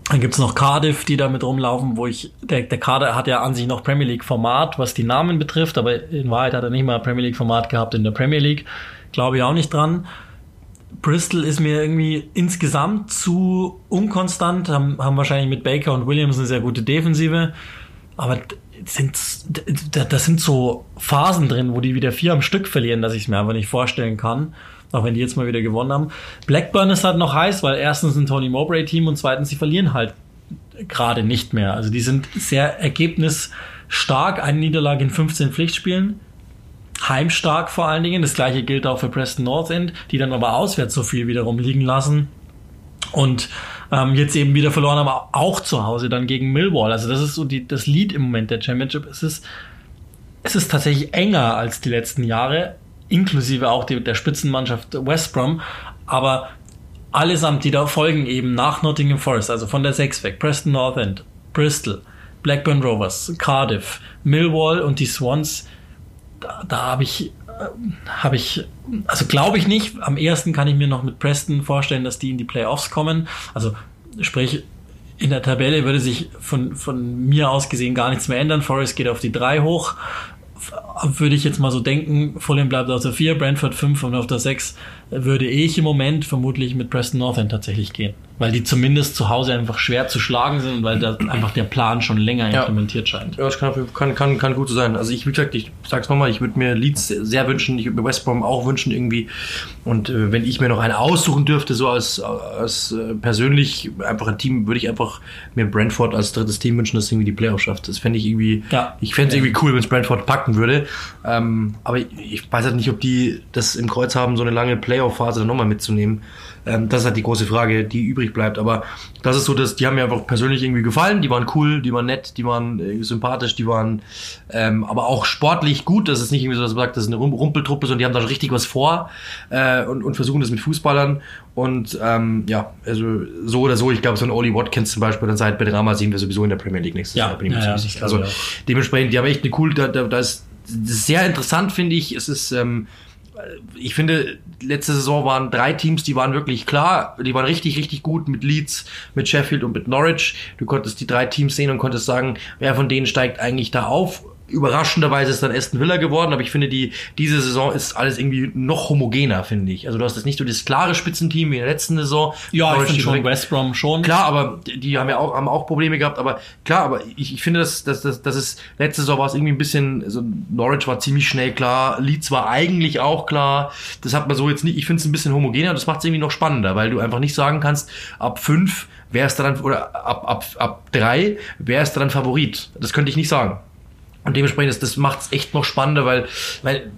Dann gibt's noch Cardiff, die da mit rumlaufen, wo ich, der, der Kader hat ja an sich noch Premier League Format, was die Namen betrifft, aber in Wahrheit hat er nicht mal Premier League Format gehabt in der Premier League. Glaube ich auch nicht dran. Bristol ist mir irgendwie insgesamt zu unkonstant, haben, haben wahrscheinlich mit Baker und Williams eine sehr gute Defensive, aber sind, d- das sind so Phasen drin, wo die wieder vier am Stück verlieren, dass ich es mir einfach nicht vorstellen kann. Auch wenn die jetzt mal wieder gewonnen haben. Blackburn ist halt noch heiß, weil erstens ein Tony Mowbray Team und zweitens sie verlieren halt gerade nicht mehr. Also die sind sehr ergebnisstark. Eine Niederlage in 15 Pflichtspielen. Heimstark vor allen Dingen. Das gleiche gilt auch für Preston North End, die dann aber auswärts so viel wiederum liegen lassen. Und ähm, jetzt eben wieder verloren haben, auch zu Hause dann gegen Millwall. Also das ist so die, das Lied im Moment der Championship. Es ist, es ist tatsächlich enger als die letzten Jahre, inklusive auch die, der Spitzenmannschaft West Brom. Aber allesamt, die da folgen eben nach Nottingham Forest, also von der 6 weg, Preston North End, Bristol, Blackburn Rovers, Cardiff, Millwall und die Swans, da, da habe ich, habe ich, also glaube ich nicht. Am ersten kann ich mir noch mit Preston vorstellen, dass die in die Playoffs kommen. Also sprich, in der Tabelle würde sich von, von mir aus gesehen gar nichts mehr ändern. Forest geht auf die 3 hoch. Würde ich jetzt mal so denken, Fulham bleibt auf der 4, Brentford 5 und auf der 6 würde ich im Moment vermutlich mit Preston North End tatsächlich gehen. Weil die zumindest zu Hause einfach schwer zu schlagen sind und weil da einfach der Plan schon länger Ja. implementiert scheint. Ja, das kann, kann, kann, kann gut so sein. Also ich, wie gesagt, ich sag's nochmal, ich würde mir Leeds sehr wünschen, ich würde mir West Brom auch wünschen irgendwie. Und äh, wenn ich mir noch einen aussuchen dürfte, so als, als äh, persönlich einfach ein Team, würde ich einfach mir Brentford als drittes Team wünschen, das irgendwie die Playoffs schafft. Das fände ich irgendwie, Ja. ich fände es irgendwie cool, wenn es Brentford packen würde. Ähm, aber ich, ich weiß halt nicht, ob die das im Kreuz haben, so eine lange Playoff-Phase dann nochmal mitzunehmen. Ähm, das ist halt die große Frage, die übrig bleibt. Aber das ist so, dass die haben mir einfach persönlich irgendwie gefallen. Die waren cool, die waren nett, die waren äh, sympathisch, die waren ähm, aber auch sportlich gut. Das ist nicht irgendwie so, dass man sagt, das ist eine Rum- Rumpeltruppe, sondern die haben da richtig was vor äh, und, und versuchen das mit Fußballern. Und ähm, ja, also so oder so, ich glaube, so ein Oli Watkins zum Beispiel, dann seit Bedrama sehen wir sowieso in der Premier League nächstes Ja, Jahr. Bin ich ja, ja, Also ich auch. dementsprechend, die haben echt eine cool, da, da, da ist das ist sehr interessant, finde ich. Es ist ähm, ich finde, letzte Saison waren drei Teams, die waren wirklich klar, die waren richtig, richtig gut mit Leeds, mit Sheffield und mit Norwich. Du konntest die drei Teams sehen und konntest sagen, wer von denen steigt eigentlich da auf. Überraschenderweise ist dann Aston Villa geworden, aber ich finde, die, diese Saison ist alles irgendwie noch homogener, finde ich. Also du hast jetzt nicht so das klare Spitzenteam wie in der letzten Saison. Ja, ich finde schon West Brom schon. Klar, aber die haben ja auch, haben auch Probleme gehabt, aber klar, aber ich, ich finde, dass, dass, dass, dass es letzte Saison war es irgendwie ein bisschen, so Norwich war ziemlich schnell klar, Leeds war eigentlich auch klar. Das hat man so jetzt nicht, ich finde es ein bisschen homogener, das macht es irgendwie noch spannender, weil du einfach nicht sagen kannst, ab fünf wer ist dann, oder ab, ab, ab drei, wer ist dann Favorit? Das könnte ich nicht sagen. Und dementsprechend, das, das macht es echt noch spannender, weil, weil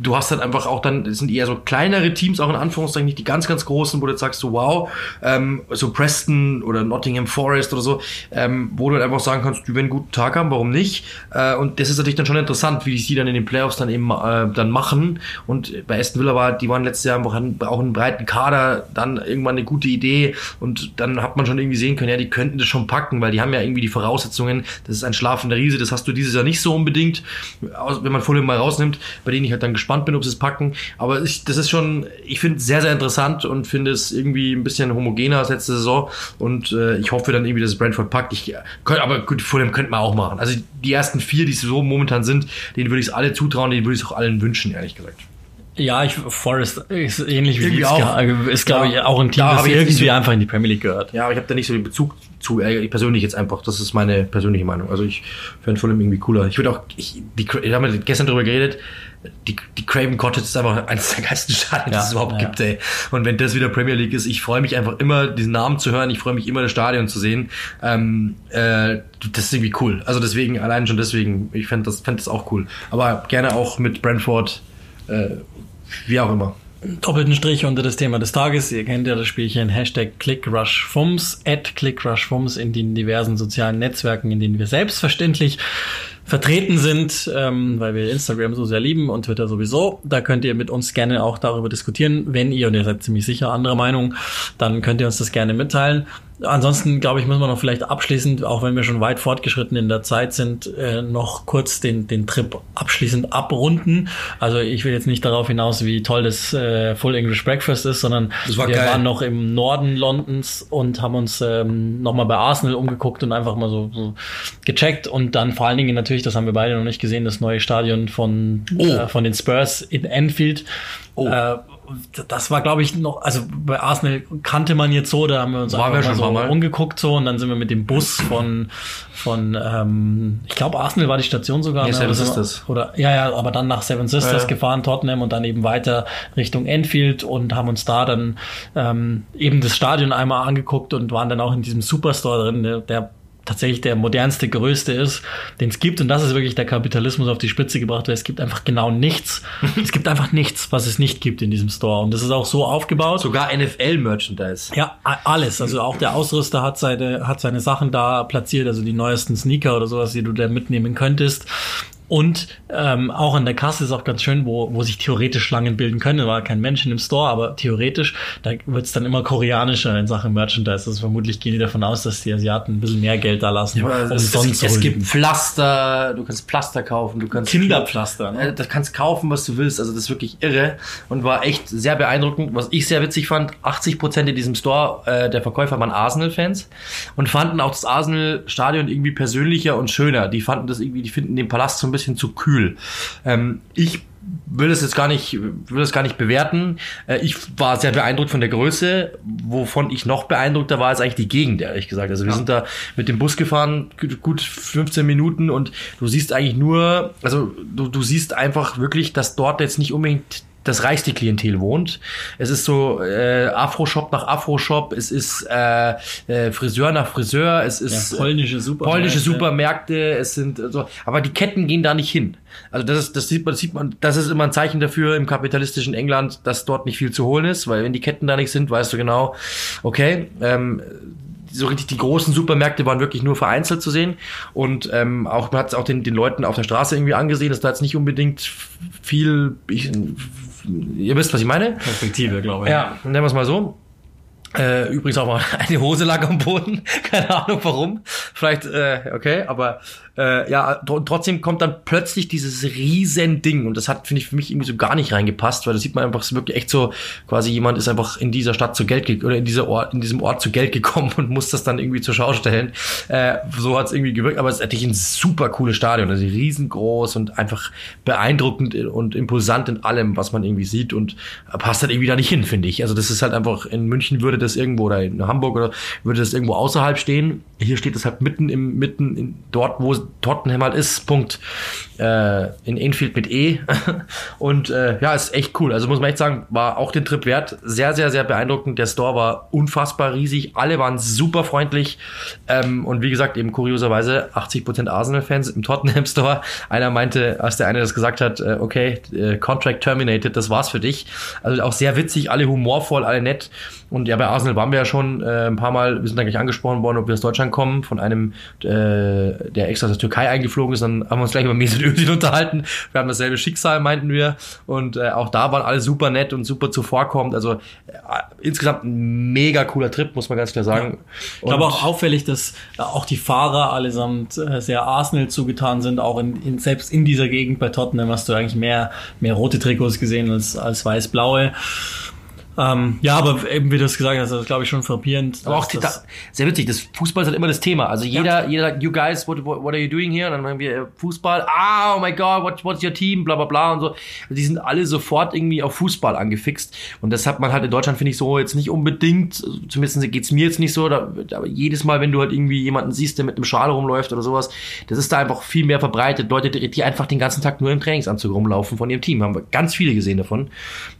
du hast dann einfach auch dann, es sind eher so kleinere Teams, auch in Anführungszeichen, nicht die ganz, ganz großen, wo du jetzt sagst, so wow, ähm, so Preston oder Nottingham Forest oder so, ähm, wo du halt einfach sagen kannst, die werden einen guten Tag haben, warum nicht? Äh, und das ist natürlich dann schon interessant, wie die sie dann in den Playoffs dann eben äh, dann machen. Und bei Aston Villa war, die waren letztes Jahr einfach einen, auch einen breiten Kader, dann irgendwann eine gute Idee und dann hat man schon irgendwie sehen können, ja, die könnten das schon packen, weil die haben ja irgendwie die Voraussetzungen, das ist ein schlafender Riese, das hast du dieses Jahr nicht so unbedingt, wenn man Fulham mal rausnimmt, bei denen ich halt dann gespannt bin, ob sie es packen. Aber ich, das ist schon, ich finde es sehr, sehr interessant und finde es irgendwie ein bisschen homogener als letzte Saison. Und äh, ich hoffe dann irgendwie, dass es Brentford packt. Ich, könnt, aber gut, Fulham könnte man auch machen. Also die ersten vier, die so momentan sind, denen würde ich es alle zutrauen, denen würde ich es auch allen wünschen, ehrlich gesagt. Ja, ich, Forest ist ähnlich wie Irgendwie Leeds. auch. ge- Ist, glaube Ja. ich, auch ein Team, Da das irgendwie so- einfach in die Premier League gehört. Ja, aber ich habe da nicht so den Bezug zu, äh, ich persönlich jetzt einfach. Das ist meine persönliche Meinung. Also ich fände Fulham irgendwie cooler. Ich würde auch, ich, die, wir haben ja gestern darüber geredet, die, die Craven Cottage ist einfach eines der geilsten Stadien, Ja, die es überhaupt ja. gibt, ey. Und wenn das wieder Premier League ist, ich freue mich einfach immer, diesen Namen zu hören. Ich freue mich immer, das Stadion zu sehen. Ähm, äh, das ist irgendwie cool. Also deswegen, allein schon deswegen, ich fände das, fänd das auch cool. Aber gerne auch mit Brentford, äh, wie auch immer. Doppelten Strich unter das Thema des Tages. Ihr kennt ja das Spielchen Hashtag ClickRushFums, at ClickRushFums in den diversen sozialen Netzwerken, in denen wir selbstverständlich vertreten sind, ähm, weil wir Instagram so sehr lieben und Twitter sowieso. Da könnt ihr mit uns gerne auch darüber diskutieren. Wenn ihr, und ihr seid ziemlich sicher anderer Meinung, dann könnt ihr uns das gerne mitteilen. Ansonsten, glaube ich, muss man noch vielleicht abschließend, auch wenn wir schon weit fortgeschritten in der Zeit sind, äh, noch kurz den, den Trip abschließend abrunden. Also ich will jetzt nicht darauf hinaus, wie toll das äh, Full English Breakfast ist, sondern war wir geil. waren noch im Norden Londons und haben uns ähm, nochmal bei Arsenal umgeguckt und einfach mal so, so gecheckt und dann vor allen Dingen natürlich, das haben wir beide noch nicht gesehen, das neue Stadion von, Oh. äh, von den Spurs in Anfield. Äh, das war, glaube ich, noch, also bei Arsenal kannte man jetzt so, da haben wir uns wir einfach schon mal so Mal. umgeguckt so und dann sind wir mit dem Bus von, von ähm, ich glaube Arsenal war die Station sogar. Nee, ne? Seven wir- Sisters. Oder, ja, ja, aber dann nach Seven Sisters ja. gefahren, Tottenham und dann eben weiter Richtung Enfield und haben uns da dann ähm, eben das Stadion einmal angeguckt und waren dann auch in diesem Superstore drin, der, der tatsächlich der modernste, größte ist, den es gibt. Und das ist wirklich der Kapitalismus auf die Spitze gebracht, weil es gibt einfach genau nichts. es gibt einfach nichts, was es nicht gibt in diesem Store. Und das ist auch so aufgebaut. Sogar NFL-Merchandise. Ja, alles. Also auch der Ausrüster hat seine, hat seine Sachen da platziert, also die neuesten Sneaker oder sowas, die du da mitnehmen könntest. Und ähm, auch an der Kasse ist auch ganz schön, wo, wo sich theoretisch Schlangen bilden können. Da war kein Mensch in dem Store, aber theoretisch, da wird's dann immer koreanischer in Sachen Merchandise. Also vermutlich gehen die davon aus, dass die Asiaten ein bisschen mehr Geld da lassen, Aber um es, sonst es, es gibt Pflaster, du kannst Pflaster kaufen, du kannst Kinderpflaster. Ne? Äh, Du kannst kaufen, was du willst. Also das ist wirklich irre und war echt sehr beeindruckend. Was ich sehr witzig fand, 80 Prozent in diesem Store äh, der Verkäufer waren Arsenal-Fans und fanden auch das Arsenal-Stadion irgendwie persönlicher und schöner. Die fanden das irgendwie, die finden den Palast so ein bisschen zu kühl. Ähm, ich will es jetzt gar nicht, will es gar nicht bewerten. Äh, ich war sehr beeindruckt von der Größe. Wovon ich noch beeindruckter war, ist eigentlich die Gegend, ehrlich gesagt. Also wir sind da mit dem Bus gefahren, gut 15 Minuten und du siehst eigentlich nur, also du, du siehst einfach wirklich, dass dort jetzt nicht unbedingt das reichste Klientel wohnt. Es ist so äh, Afro-Shop nach Afro-Shop, es ist äh, äh, Friseur nach Friseur, es ist Ja, polnische Supermärkte. polnische Supermärkte, es sind äh, so, aber die Ketten gehen da nicht hin. Also das ist, das sieht man, das sieht man, das ist immer ein Zeichen dafür im kapitalistischen England, dass dort nicht viel zu holen ist, weil wenn die Ketten da nicht sind, weißt du genau, okay, ähm, so richtig die großen Supermärkte waren wirklich nur vereinzelt zu sehen und ähm, auch man hat es auch den, den Leuten auf der Straße irgendwie angesehen, dass da jetzt nicht unbedingt viel, ich, ihr wisst, was ich meine? Perspektive, glaube ich. Ja, nennen wir es mal so. Äh, übrigens auch mal eine Hose lag am Boden. Keine Ahnung warum. Vielleicht, äh, okay, aber äh, ja, tr trotzdem kommt dann plötzlich dieses riesen Ding und das hat, finde ich, für mich irgendwie so gar nicht reingepasst, weil da sieht man einfach, es ist wirklich echt so, quasi jemand ist einfach in dieser Stadt zu Geld ge- oder in dieser Ort, in diesem Ort zu Geld gekommen und muss das dann irgendwie zur Schau stellen. Äh, so hat es irgendwie gewirkt, aber es ist natürlich ein super cooles Stadion, also riesengroß und einfach beeindruckend und imposant in allem, was man irgendwie sieht und passt halt irgendwie da nicht hin, finde ich. Also das ist halt einfach, in München würde das irgendwo oder in Hamburg oder würde das irgendwo außerhalb stehen. Hier steht es halt mitten im, mitten in, dort, wo Tottenham halt ist, Punkt. Äh, in Enfield mit E. Und äh, ja, ist echt cool. Also muss man echt sagen, war auch den Trip wert. Sehr, sehr, sehr beeindruckend. Der Store war unfassbar riesig. Alle waren super freundlich. Ähm, und wie gesagt, eben kurioserweise 80% Arsenal-Fans im Tottenham Store. Einer meinte, als der eine das gesagt hat, äh, okay, äh, Contract terminated, das war's für dich. Also auch sehr witzig, alle humorvoll, alle nett. Und ja, bei Arsenal waren wir ja schon äh, ein paar Mal, wir sind eigentlich angesprochen worden, ob wir aus Deutschland kommen, von einem, äh, der extra aus der Türkei eingeflogen ist. Dann haben wir uns gleich über Mesut Özil unterhalten. Wir haben dasselbe Schicksal, meinten wir. Und äh, auch da waren alle super nett und super zuvorkommend. Also äh, insgesamt ein mega cooler Trip, muss man ganz klar sagen. Ich glaube auch auffällig, dass äh, auch die Fahrer allesamt äh, sehr Arsenal zugetan sind. Auch in, in, selbst in dieser Gegend bei Tottenham hast du eigentlich mehr, mehr rote Trikots gesehen als, als weiß-blaue. Ähm, ja, aber eben wie du es gesagt hast, das ist glaube ich schon frappierend. Aber auch dass da, sehr witzig, das Fußball ist halt immer das Thema. Also jeder, jeder sagt, you guys, what, what, what are you doing here? Und dann sagen wir äh, Fußball, ah, oh my god, what, what's your team, bla bla bla und so. Also die sind alle sofort irgendwie auf Fußball angefixt. Und das hat man halt in Deutschland, finde ich, so jetzt nicht unbedingt, zumindest geht's mir jetzt nicht so, da, aber jedes Mal, wenn du halt irgendwie jemanden siehst, der mit einem Schal rumläuft oder sowas, das ist da einfach viel mehr verbreitet. Leute, die die einfach den ganzen Tag nur im Trainingsanzug rumlaufen von ihrem Team. Haben wir ganz viele gesehen davon.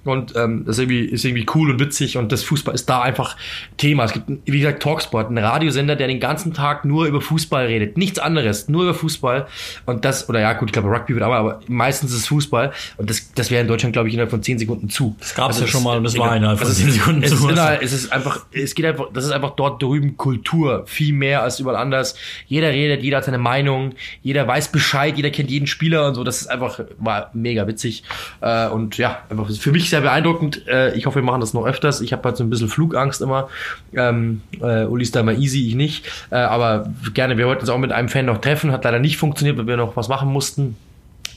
Und ähm, das ist irgendwie, ist irgendwie cool und witzig und das Fußball ist da einfach Thema. Es gibt, wie gesagt, Talksport, einen Radiosender, der den ganzen Tag nur über Fußball redet. Nichts anderes, nur über Fußball. Und das, oder ja, gut, ich glaube, Rugby wird aber, aber meistens ist es Fußball. Und das, das wäre in Deutschland, glaube ich, innerhalb von 10 Sekunden zu. Das gab's ja schon mal und das war innerhalb von also 10 Sekunden es zu. Ist innerhalb, es ist einfach, es geht einfach, das ist einfach dort drüben Kultur. Viel mehr als überall anders. Jeder redet, jeder hat seine Meinung, jeder weiß Bescheid, jeder kennt jeden Spieler und so. Das ist einfach, war mega witzig. Äh, und ja, einfach für mich sehr beeindruckend. Äh, ich hoffe, wir machen das noch öfters. Ich habe halt so ein bisschen Flugangst immer. Ähm, äh, Uli ist da immer easy, ich nicht. Äh, aber gerne, wir wollten uns auch mit einem Fan noch treffen. Hat leider nicht funktioniert, weil wir noch was machen mussten.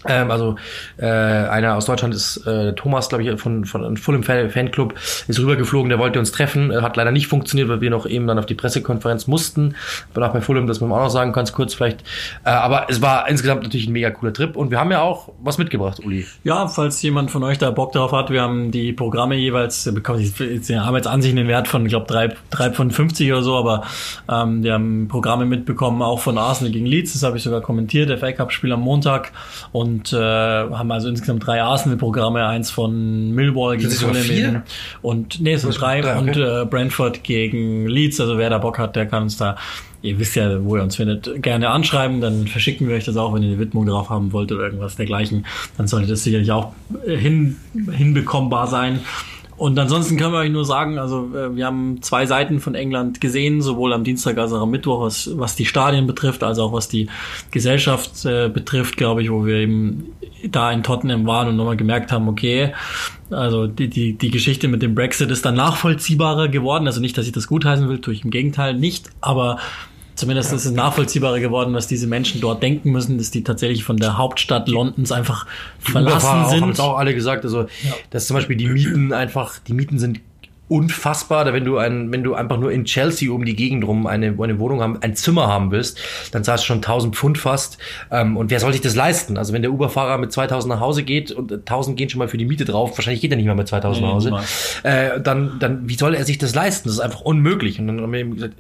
Ähm, also äh, einer aus Deutschland ist äh, Thomas, glaube ich, von, von Fulham Fan Fanclub, ist rübergeflogen, der wollte uns treffen, äh, hat leider nicht funktioniert, weil wir noch eben dann auf die Pressekonferenz mussten. Bin auch bei Fulham, das muss man auch noch sagen, ganz kurz vielleicht. Äh, aber es war insgesamt natürlich ein mega cooler Trip und wir haben ja auch was mitgebracht, Uli. Ja, falls jemand von euch da Bock drauf hat, wir haben die Programme jeweils, bekommen sie haben jetzt an sich einen Wert von, ich glaube, drei, drei von 50 oder so, aber ähm, wir haben Programme mitbekommen, auch von Arsenal gegen Leeds, das habe ich sogar kommentiert, der FA Cup-Spiel am Montag und äh, haben also insgesamt drei Arsenal-Programme, eins von Millwall gegen Fulham und nee, es sind drei Drei, okay. und äh, Brentford gegen Leeds, also wer da Bock hat, der kann uns da Ihr wisst ja, wo ihr uns findet, gerne anschreiben, dann verschicken wir euch das auch, wenn ihr eine Widmung drauf haben wollt oder irgendwas dergleichen. Dann sollte das sicherlich auch äh, hin, hinbekommbar sein. Und ansonsten können wir euch nur sagen, also äh, wir haben zwei Seiten von England gesehen, sowohl am Dienstag als auch am Mittwoch, was, was die Stadien betrifft, als auch was die Gesellschaft äh, betrifft, glaube ich, wo wir eben da in Tottenham waren und nochmal gemerkt haben, okay, also die, die, die Geschichte mit dem Brexit ist dann nachvollziehbarer geworden. Also nicht, dass ich das gutheißen will, tue ich im Gegenteil nicht, aber Zumindest ist es nachvollziehbarer geworden, was diese Menschen dort denken müssen, dass die tatsächlich von der Hauptstadt Londons einfach verlassen Überfahrer auch, haben sind. es auch alle gesagt, also dass zum Beispiel die Mieten einfach, die Mieten sind unfassbar. Wenn du ein, wenn du einfach nur in Chelsea um die Gegend rum eine, eine Wohnung haben, ein Zimmer haben willst, dann zahlst du schon 1000 Pfund fast. Ähm, und wer soll sich das leisten? Also wenn der Uberfahrer mit 2000 nach Hause geht und 1000 gehen schon mal für die Miete drauf, wahrscheinlich geht er nicht mehr mit 2000 nach Hause. Äh, dann, dann, wie soll er sich das leisten? Das ist einfach unmöglich. Und dann haben wir eben gesagt,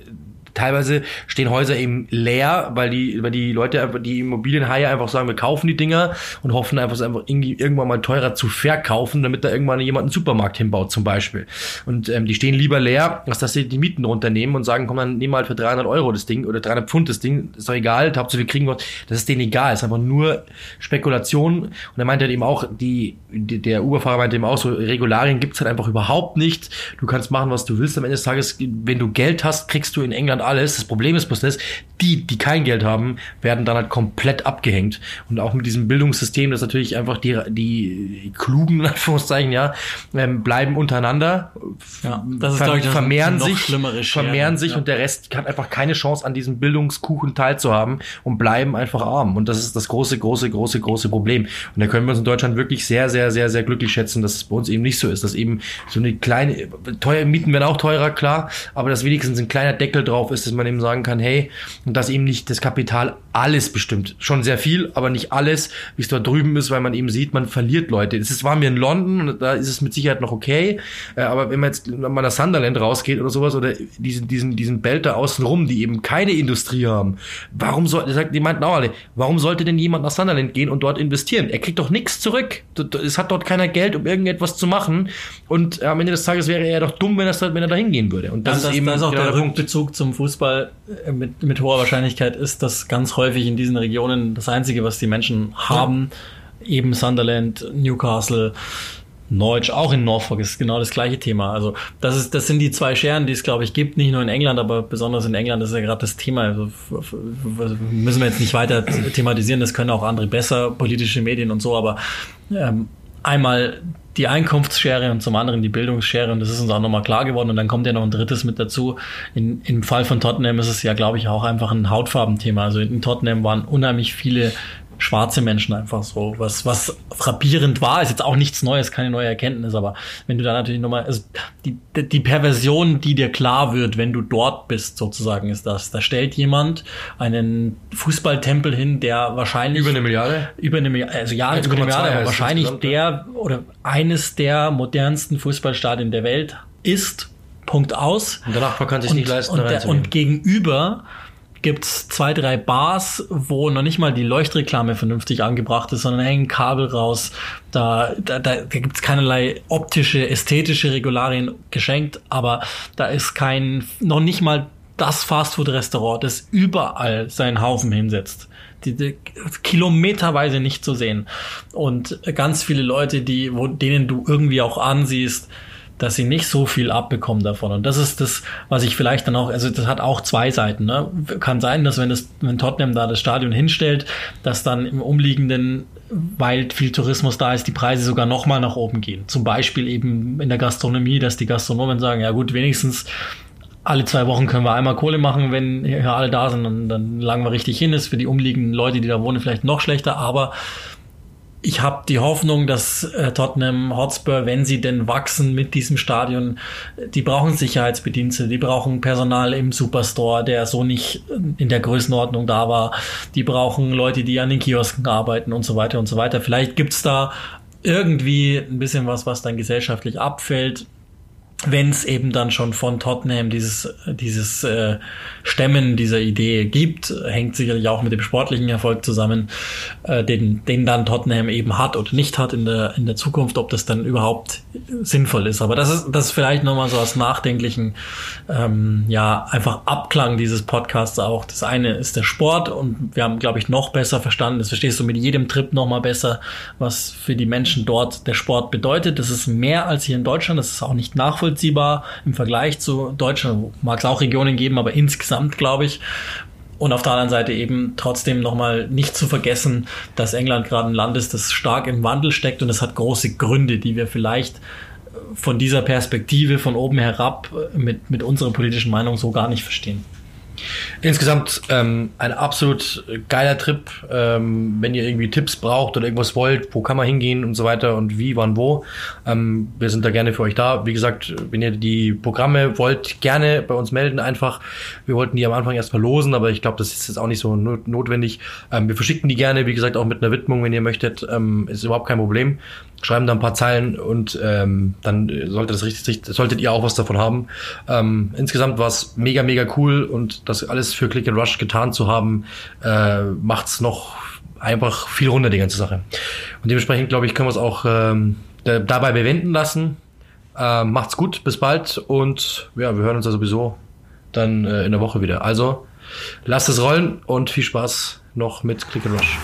teilweise stehen Häuser eben leer, weil die, weil die Leute, die Immobilienhaie einfach sagen, wir kaufen die Dinger und hoffen einfach, es einfach irgendwann mal teurer zu verkaufen, damit da irgendwann jemand einen Supermarkt hinbaut zum Beispiel. Und ähm, die stehen lieber leer, als dass sie die Mieten runternehmen und sagen, komm, dann nehmen wir halt für 300 Euro das Ding oder 300 Pfund das Ding, ist doch egal, Hauptsache wir kriegen was, das ist denen egal, ist einfach nur Spekulation. Und er meinte halt eben auch, die, die der Uberfahrer meinte eben auch, so Regularien gibt's halt einfach überhaupt nicht. Du kannst machen, was du willst am Ende des Tages, wenn du Geld hast, kriegst du in England alles. Das Problem ist bloß das, die, die kein Geld haben, werden dann halt komplett abgehängt. Und auch mit diesem Bildungssystem, das natürlich einfach die, die klugen, in Anführungszeichen, ja, ähm, bleiben untereinander, Ja, das ist, ver ich, das vermehren sich, vermehren sich ja. und der Rest hat einfach keine Chance an diesem Bildungskuchen teilzuhaben und bleiben einfach arm. Und das ist das große, große, große, große Problem. Und da können wir uns in Deutschland wirklich sehr, sehr, sehr, sehr glücklich schätzen, dass es bei uns eben nicht so ist, dass eben so eine kleine, teuer, Mieten werden auch teurer, klar, aber dass wenigstens ein kleiner Deckel drauf ist, dass man eben sagen kann, hey, und dass eben nicht das Kapital alles bestimmt. Schon sehr viel, aber nicht alles, wie es dort drüben ist, weil man eben sieht, man verliert Leute. Das ist, war mir in London und da ist es mit Sicherheit noch okay, äh, aber wenn man jetzt mal nach Sunderland rausgeht oder sowas oder diesen, diesen, diesen Belter außenrum, die eben keine Industrie haben, warum soll, sagt, auch alle, warum sollte denn jemand nach Sunderland gehen und dort investieren? Er kriegt doch nichts zurück. Es hat dort keiner Geld, um irgendetwas zu machen und äh, am Ende des Tages wäre er doch dumm, wenn, das, wenn er da hingehen würde. Und das, Das, das, ist eben das ist auch genau der. Rückbezug zum Fußball äh, mit, mit hoher Wahrscheinlichkeit ist, dass ganz häufig in diesen Regionen das Einzige, was die Menschen haben, eben Sunderland, Newcastle, Norwich, auch in Norfolk ist genau das gleiche Thema. Also das ist, das sind die zwei Scheren, die es glaube ich gibt, nicht nur in England, aber besonders in England das ist ja gerade das Thema. Also, müssen wir jetzt nicht weiter thematisieren. Das können auch andere besser, politische Medien und so. Aber ähm, einmal die Einkunftsschere und zum anderen die Bildungsschere und das ist uns auch nochmal klar geworden und dann kommt ja noch ein drittes mit dazu. In, Im Fall von Tottenham ist es ja, glaube ich, auch einfach ein Hautfarbenthema. Also in Tottenham waren unheimlich viele schwarze Menschen einfach so, was, was frappierend war, ist jetzt auch nichts Neues, keine neue Erkenntnis, aber wenn du da natürlich nochmal, also die, die Perversion, die dir klar wird, wenn du dort bist, sozusagen, ist das. Da stellt jemand einen Fußballtempel hin, der wahrscheinlich Über eine Milliarde? über eine Milliarde, also ja, 1,2 über eine Milliarde, aber wahrscheinlich der oder eines der modernsten Fußballstadien der Welt ist. Punkt aus. Und danach kann sich nicht leisten, und, und gegenüber gibt's zwei, drei Bars, wo noch nicht mal die Leuchtreklame vernünftig angebracht ist, sondern hängen Kabel raus. Da, da, da, da gibt's keinerlei optische, ästhetische Regularien geschenkt, aber da ist kein, noch nicht mal das Fastfood-Restaurant, das überall seinen Haufen hinsetzt. Die, die, kilometerweise nicht zu sehen. Und ganz viele Leute, die, wo, denen du irgendwie auch ansiehst, dass sie nicht so viel abbekommen davon. Und das ist das, was ich vielleicht dann auch, also das hat auch zwei Seiten. Ne? Kann sein, dass wenn das, wenn Tottenham da das Stadion hinstellt, dass dann im umliegenden, weil viel Tourismus da ist, die Preise sogar nochmal nach oben gehen. Zum Beispiel eben in der Gastronomie, dass die Gastronomen sagen, ja gut, wenigstens alle zwei Wochen können wir einmal Kohle machen, wenn hier alle da sind, dann, dann lagen wir richtig hin. Ist für die umliegenden Leute, die da wohnen, vielleicht noch schlechter, aber ich habe die Hoffnung, dass äh, Tottenham Hotspur, wenn sie denn wachsen mit diesem Stadion, die brauchen Sicherheitsbedienste, die brauchen Personal im Superstore, der so nicht in der Größenordnung da war. Die brauchen Leute, die an den Kiosken arbeiten und so weiter und so weiter. Vielleicht gibt's da irgendwie ein bisschen was, was dann gesellschaftlich abfällt wenn es eben dann schon von Tottenham dieses, dieses äh, Stemmen dieser Idee gibt, hängt sicherlich auch mit dem sportlichen Erfolg zusammen, äh, den, den dann Tottenham eben hat oder nicht hat in der, in der Zukunft, ob das dann überhaupt sinnvoll ist. Aber das ist, das ist vielleicht nochmal so als nachdenklichen, ähm, ja, einfach Abklang dieses Podcasts auch. Das eine ist der Sport und wir haben, glaube ich, noch besser verstanden, das verstehst du mit jedem Trip nochmal besser, was für die Menschen dort der Sport bedeutet. Das ist mehr als hier in Deutschland, das ist auch nicht nachvollziehbar nachvollziehbar im Vergleich zu Deutschland. Mag es auch Regionen geben, aber insgesamt glaube ich. Und auf der anderen Seite eben trotzdem nochmal nicht zu vergessen, dass England gerade ein Land ist, das stark im Wandel steckt und es hat große Gründe, die wir vielleicht von dieser Perspektive von oben herab mit, mit unserer politischen Meinung so gar nicht verstehen. Insgesamt ähm, ein absolut geiler Trip. Ähm, wenn ihr irgendwie Tipps braucht oder irgendwas wollt, wo kann man hingehen und so weiter und wie, wann, wo. Ähm, wir sind da gerne für euch da. Wie gesagt, wenn ihr die Programme wollt, gerne bei uns melden einfach. Wir wollten die am Anfang erst verlosen, aber ich glaube, das ist jetzt auch nicht so not notwendig. Ähm, wir verschicken die gerne, wie gesagt, auch mit einer Widmung, wenn ihr möchtet. Ähm, ist überhaupt kein Problem schreiben da ein paar Zeilen und ähm, dann sollte das richtig, solltet ihr auch was davon haben. Ähm, insgesamt war es mega, mega cool und das alles für Click and Rush getan zu haben, äh, macht's noch einfach viel runter, die ganze Sache. Und dementsprechend, glaube ich, können wir es auch ähm, dabei bewenden lassen. Äh, macht's gut, bis bald und ja, wir hören uns ja sowieso dann äh, in der Woche wieder. Also lasst es rollen und viel Spaß noch mit Click and Rush.